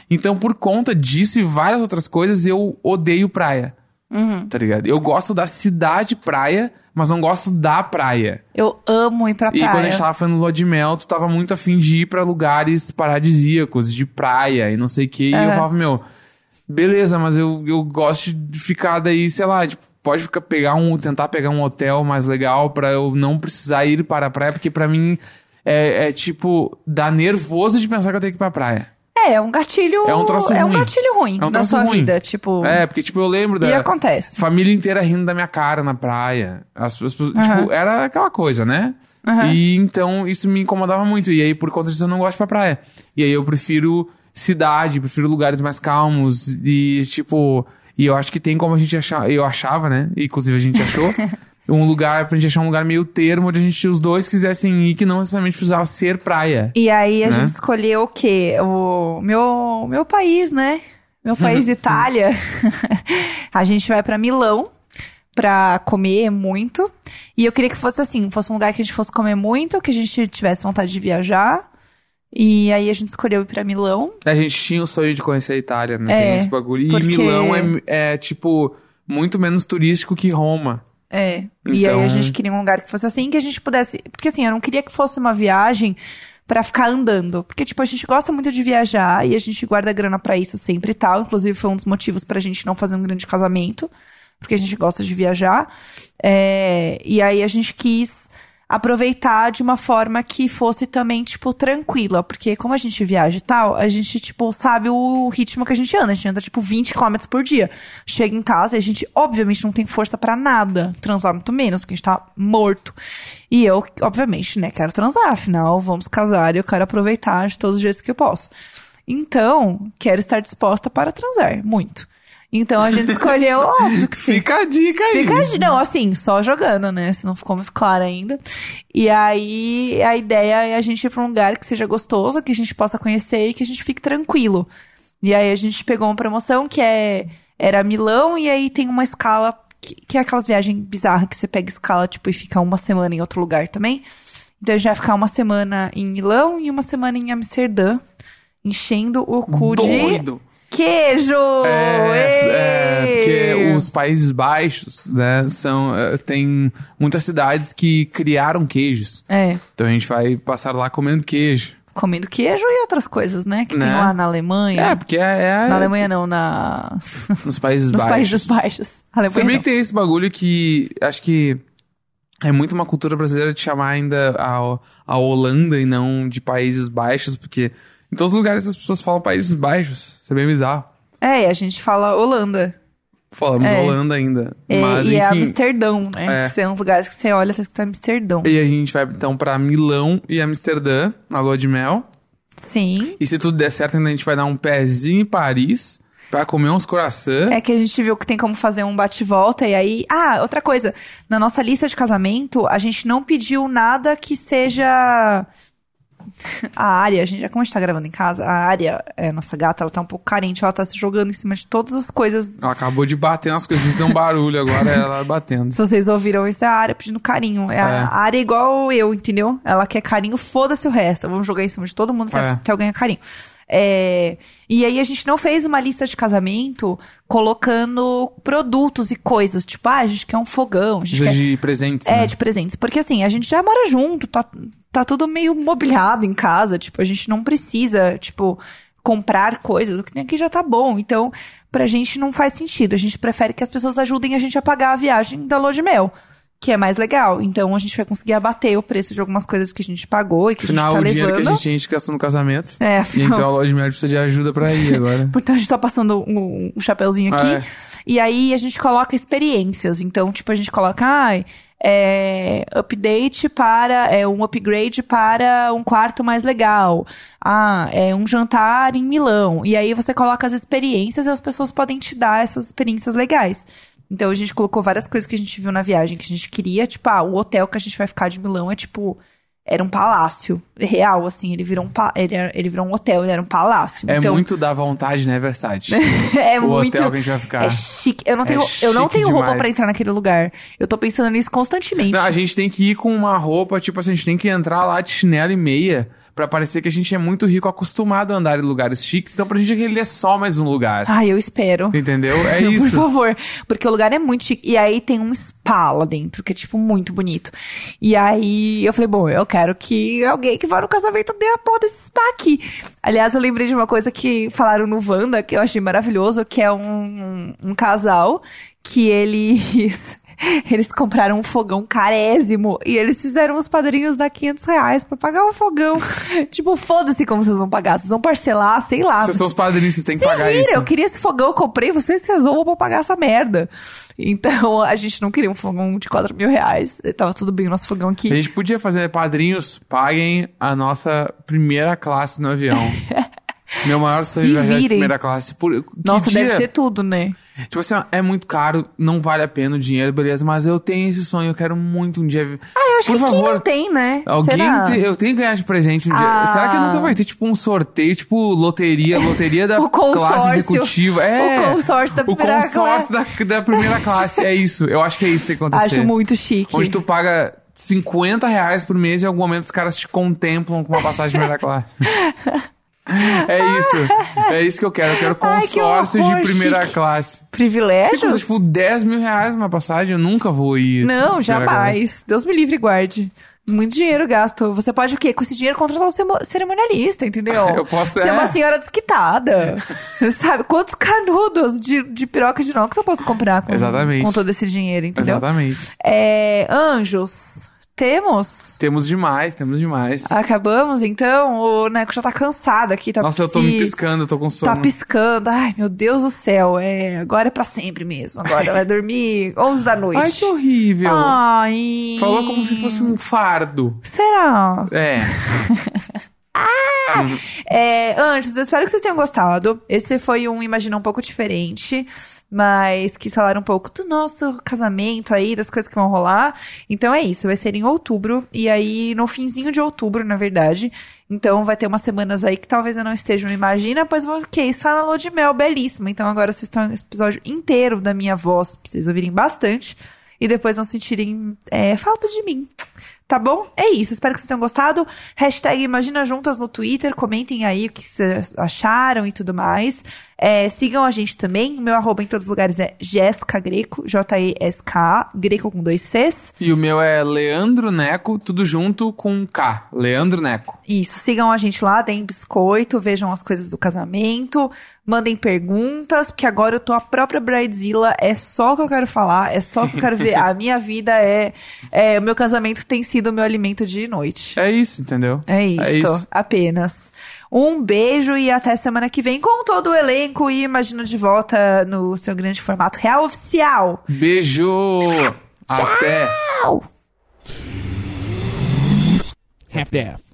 Então, por conta disso e várias outras coisas, eu odeio praia. Uhum. Tá ligado? Eu gosto da cidade praia, mas não gosto da praia. Eu amo ir pra E praia. quando a gente tava falando lua de mel, tu tava muito afim de ir pra lugares paradisíacos, de praia e não sei o que. E eu Aham. falava, meu, beleza, mas eu, eu gosto de ficar daí, sei lá, tipo, pode ficar, pegar um, tentar pegar um hotel mais legal pra eu não precisar ir para a praia, porque pra mim é, é tipo, dá nervoso de pensar que eu tenho que ir pra praia. É, é um gatilho. É um troço É um ruim. gatilho ruim É um na sua ruim. vida. Tipo. É, porque, tipo, eu lembro da. E acontece. Família inteira rindo da minha cara na praia. As pessoas, tipo, era aquela coisa, né? Aham. E então isso me incomodava muito. E aí, por conta disso, eu não gosto pra praia. E aí eu prefiro cidade, prefiro lugares mais calmos. E, tipo. E eu acho que tem como a gente achar. Eu achava, né? E, inclusive a gente achou. um lugar, pra gente achar um lugar meio termo, onde a gente, os dois quisessem ir, que não necessariamente precisava ser praia. E aí a Né? gente escolheu o quê? O meu, meu país, né? Meu país, Itália. a gente vai pra Milão pra comer muito. E eu queria que fosse assim, fosse um lugar que a gente fosse comer muito, que a gente tivesse vontade de viajar. E aí a gente escolheu ir pra Milão. A gente tinha o sonho de conhecer a Itália, né? É, Tem esse bagulho. E porque- Milão é, é, tipo, muito menos turístico que Roma. É. E aí Então- a gente queria um lugar que fosse assim, que a gente pudesse. Porque assim, eu não queria que fosse uma viagem pra ficar andando. Porque, tipo, a gente gosta muito de viajar e a gente guarda grana pra isso sempre e tal. Inclusive, foi um dos motivos pra gente não fazer um grande casamento. Porque a gente gosta de viajar. É, E aí a gente quis aproveitar de uma forma que fosse também, tipo, tranquila. Porque como a gente viaja e tal, a gente, tipo, sabe o ritmo que a gente anda. A gente anda, tipo, 20 km por dia. Chega em casa e a gente, obviamente, não tem força para nada. Transar muito menos, porque a gente tá morto. E eu, obviamente, né, quero transar. Afinal, vamos casar e eu quero aproveitar de todos os jeitos que eu posso. Então, quero estar disposta para transar. Muito. Então a gente escolheu, óbvio que sim. Fica a dica aí. Fica de, não, assim, só jogando, né? Se não ficou muito claro ainda. E aí, a ideia é a gente ir pra um lugar que seja gostoso, que a gente possa conhecer e que a gente fique tranquilo. E aí a gente pegou uma promoção que é era Milão e aí tem uma escala que, que é aquelas viagens bizarras que você pega escala tipo e fica uma semana em outro lugar também. Então a gente vai ficar uma semana em Milão e uma semana em Amsterdã, enchendo o cu de Doido. Queijo. É, é, Ê! porque os Países Baixos, né, são, é, tem muitas cidades que criaram queijos. É, Então a gente vai passar lá comendo queijo. comendo queijo e outras coisas, né? Que tem Né? lá na Alemanha. É, porque é, é Na Alemanha não, na... nos Países nos Baixos. Países Baixos. Alemanha Sabia não. tem esse bagulho que acho que é muito uma cultura brasileira de chamar ainda a, a Holanda e não de Países Baixos, porque em todos os lugares as pessoas falam Países Baixos. Isso é bem bizarro. É, e a gente fala Holanda. Falamos É. Holanda ainda. É, Mas, e é enfim. Amsterdão, né? É. Que são os lugares que você olha, você escuta Amsterdão. E a gente vai então pra Milão e Amsterdã, na lua de mel. Sim. E se tudo der certo, ainda a gente vai dar um pezinho em Paris pra comer uns croissants. É que a gente viu que tem como fazer um bate-volta e aí. Ah, outra coisa. Na nossa lista de casamento, a gente não pediu nada que seja. A área, a gente, como a gente tá gravando em casa, a área, é, nossa gata, ela tá um pouco carente, ela tá se jogando em cima de todas as coisas. Ela acabou de bater nas coisas, deu um barulho agora, ela batendo. Se vocês ouviram, isso é a área pedindo carinho. É, É. A área é igual eu, entendeu? Ela quer carinho, foda-se o resto. Vamos jogar em cima de todo mundo que, É. que alguém é carinho. É, e aí a gente não fez uma lista de casamento colocando produtos e coisas. Tipo, ah, a gente quer um fogão, a gente quer... de presentes, É, né? de presentes. Porque assim, a gente já mora junto, tá, tá tudo meio mobiliado em casa. Tipo, a gente não precisa, tipo, comprar coisas. O que tem aqui já tá bom. Então, pra gente não faz sentido. A gente prefere que as pessoas ajudem a gente a pagar a viagem da lua de mel. Que é mais legal. Então, a gente vai conseguir abater o preço de algumas coisas que a gente pagou e que Afinal, a o gente tá dinheiro levando. que a gente, a gente gastou no casamento. É, afinal. então a loja de mel precisa de ajuda pra ir agora. Então a gente tá passando um, um chapeuzinho aqui. É. E aí a gente coloca experiências. Então, tipo, a gente coloca, ai, é, update para, é um upgrade para um quarto mais legal. Ah, é um jantar em Milão. E aí você coloca as experiências e as pessoas podem te dar essas experiências legais. Então a gente colocou várias coisas que a gente viu na viagem que a gente queria. Tipo, ah, o hotel que a gente vai ficar de Milão é tipo. Era um palácio. Real, assim. Ele virou um, pa- ele, era- ele virou um hotel, ele era um palácio. É então, muito da vontade, né, Versace? é o muito. hotel que a gente vai ficar. É chique. Eu não É tenho, eu não tenho roupa pra entrar naquele lugar. Eu tô pensando nisso constantemente. Não, a gente tem que ir com uma roupa, tipo assim, a gente tem que entrar lá de chinelo e meia pra parecer que a gente é muito rico, acostumado a andar em lugares chiques. Então pra gente aquele é só mais um lugar. Ai, eu espero. Entendeu? É Por isso. favor. Porque o lugar é muito chique. E aí tem um spa lá dentro, que é, tipo, muito bonito. E aí eu falei, bom, eu quero que alguém que vá no casamento dê a porra desse spa aqui. Aliás, eu lembrei de uma coisa que falaram no Wanda, que eu achei maravilhoso, que é um, um casal que eles. Eles compraram um fogão carésimo e eles fizeram os padrinhos dar 500 reais pra pagar o fogão. tipo, foda-se como vocês vão pagar. Vocês vão parcelar, sei lá. Vocês são os padrinhos, vocês têm que pagar vira, isso. eu queria esse fogão, eu comprei, vocês resolvam pra pagar essa merda. Então, a gente não queria um fogão de 4 mil reais. Tava tudo bem o nosso fogão A aqui. gente podia fazer padrinhos, paguem a nossa primeira classe no avião. Meu maior sonho é viajar de primeira classe. Por, que Nossa, dia- deve ser tudo, né? Tipo assim, ó, é muito caro, não vale a pena o dinheiro, beleza, mas eu tenho esse sonho, eu quero muito um dia. Ah, eu acho Por que quem favor, não tem, né? Alguém te- eu tenho que ganhar de presente um dia. Ah. Será que nunca vai ter tipo um sorteio, tipo loteria, loteria da classe executiva? É. O consórcio da primeira O consórcio da, da primeira classe, é isso. Eu acho que é isso que tem que acontecer. Acho muito chique. Onde tu paga 50 reais por mês e em algum momento os caras te contemplam com uma passagem de primeira classe. É isso. É isso que eu quero. Eu quero Ai, que consórcio horror, de primeira chique. classe. Se Privilégios? custa, tipo, 10 mil reais uma passagem, eu nunca vou ir. Não, primeira classe. jamais. Deus me livre e guarde. Muito dinheiro gasto. Você pode o quê? Com esse dinheiro contratar um cerimonialista, entendeu? Eu posso- Ser é. uma senhora desquitada. Sabe? Quantos canudos de, de piroca de inox eu posso comprar com, Exatamente. com todo esse dinheiro, entendeu? Exatamente. É, anjos, Temos? Temos demais, temos demais. Acabamos, então? O Neco já tá cansado aqui, tá Nossa, eu tô me piscando, eu tô com sono. Tá piscando. Ai, meu Deus do céu. É, agora é pra sempre mesmo. Agora vai dormir 11 da noite. Ai, que horrível. Ai. Falou como se fosse um fardo. Será? É. É, antes, eu espero que vocês tenham gostado. Esse foi um Imagina um pouco diferente, mas quis falar um pouco do nosso casamento aí, das coisas que vão rolar. Então é isso, vai ser em outubro, e aí no finzinho de outubro, na verdade. Então vai ter umas semanas aí que talvez eu não esteja no Imagina, pois vou que estar na lua de mel, belíssima. Então agora vocês estão nesse episódio inteiro da minha voz, pra vocês ouvirem bastante. E depois não sentirem é, falta de mim. Tá bom? É isso. Espero que vocês tenham gostado. Hashtag Imagina Juntas no Twitter. Comentem aí o que vocês acharam e tudo mais. É, sigam a gente também. O meu arroba em todos os lugares é Jéssica Greco. J-E-S-K-A. Greco com dois Cs. E o meu é Leandro Neco, tudo junto com K. Leandro Neco. Isso. Sigam a gente lá, deem biscoito, vejam as coisas do casamento. Mandem perguntas, porque agora eu tô a própria Bridezilla. É só o que eu quero falar. É só o que eu quero ver. A minha vida é... é o meu casamento tem sido o meu alimento de noite. É isso, entendeu? É isto, É isso. apenas. Um beijo e até semana que vem com todo o elenco e imagino de volta no seu grande formato real oficial. Beijo! Até! Tchau! Half-Death.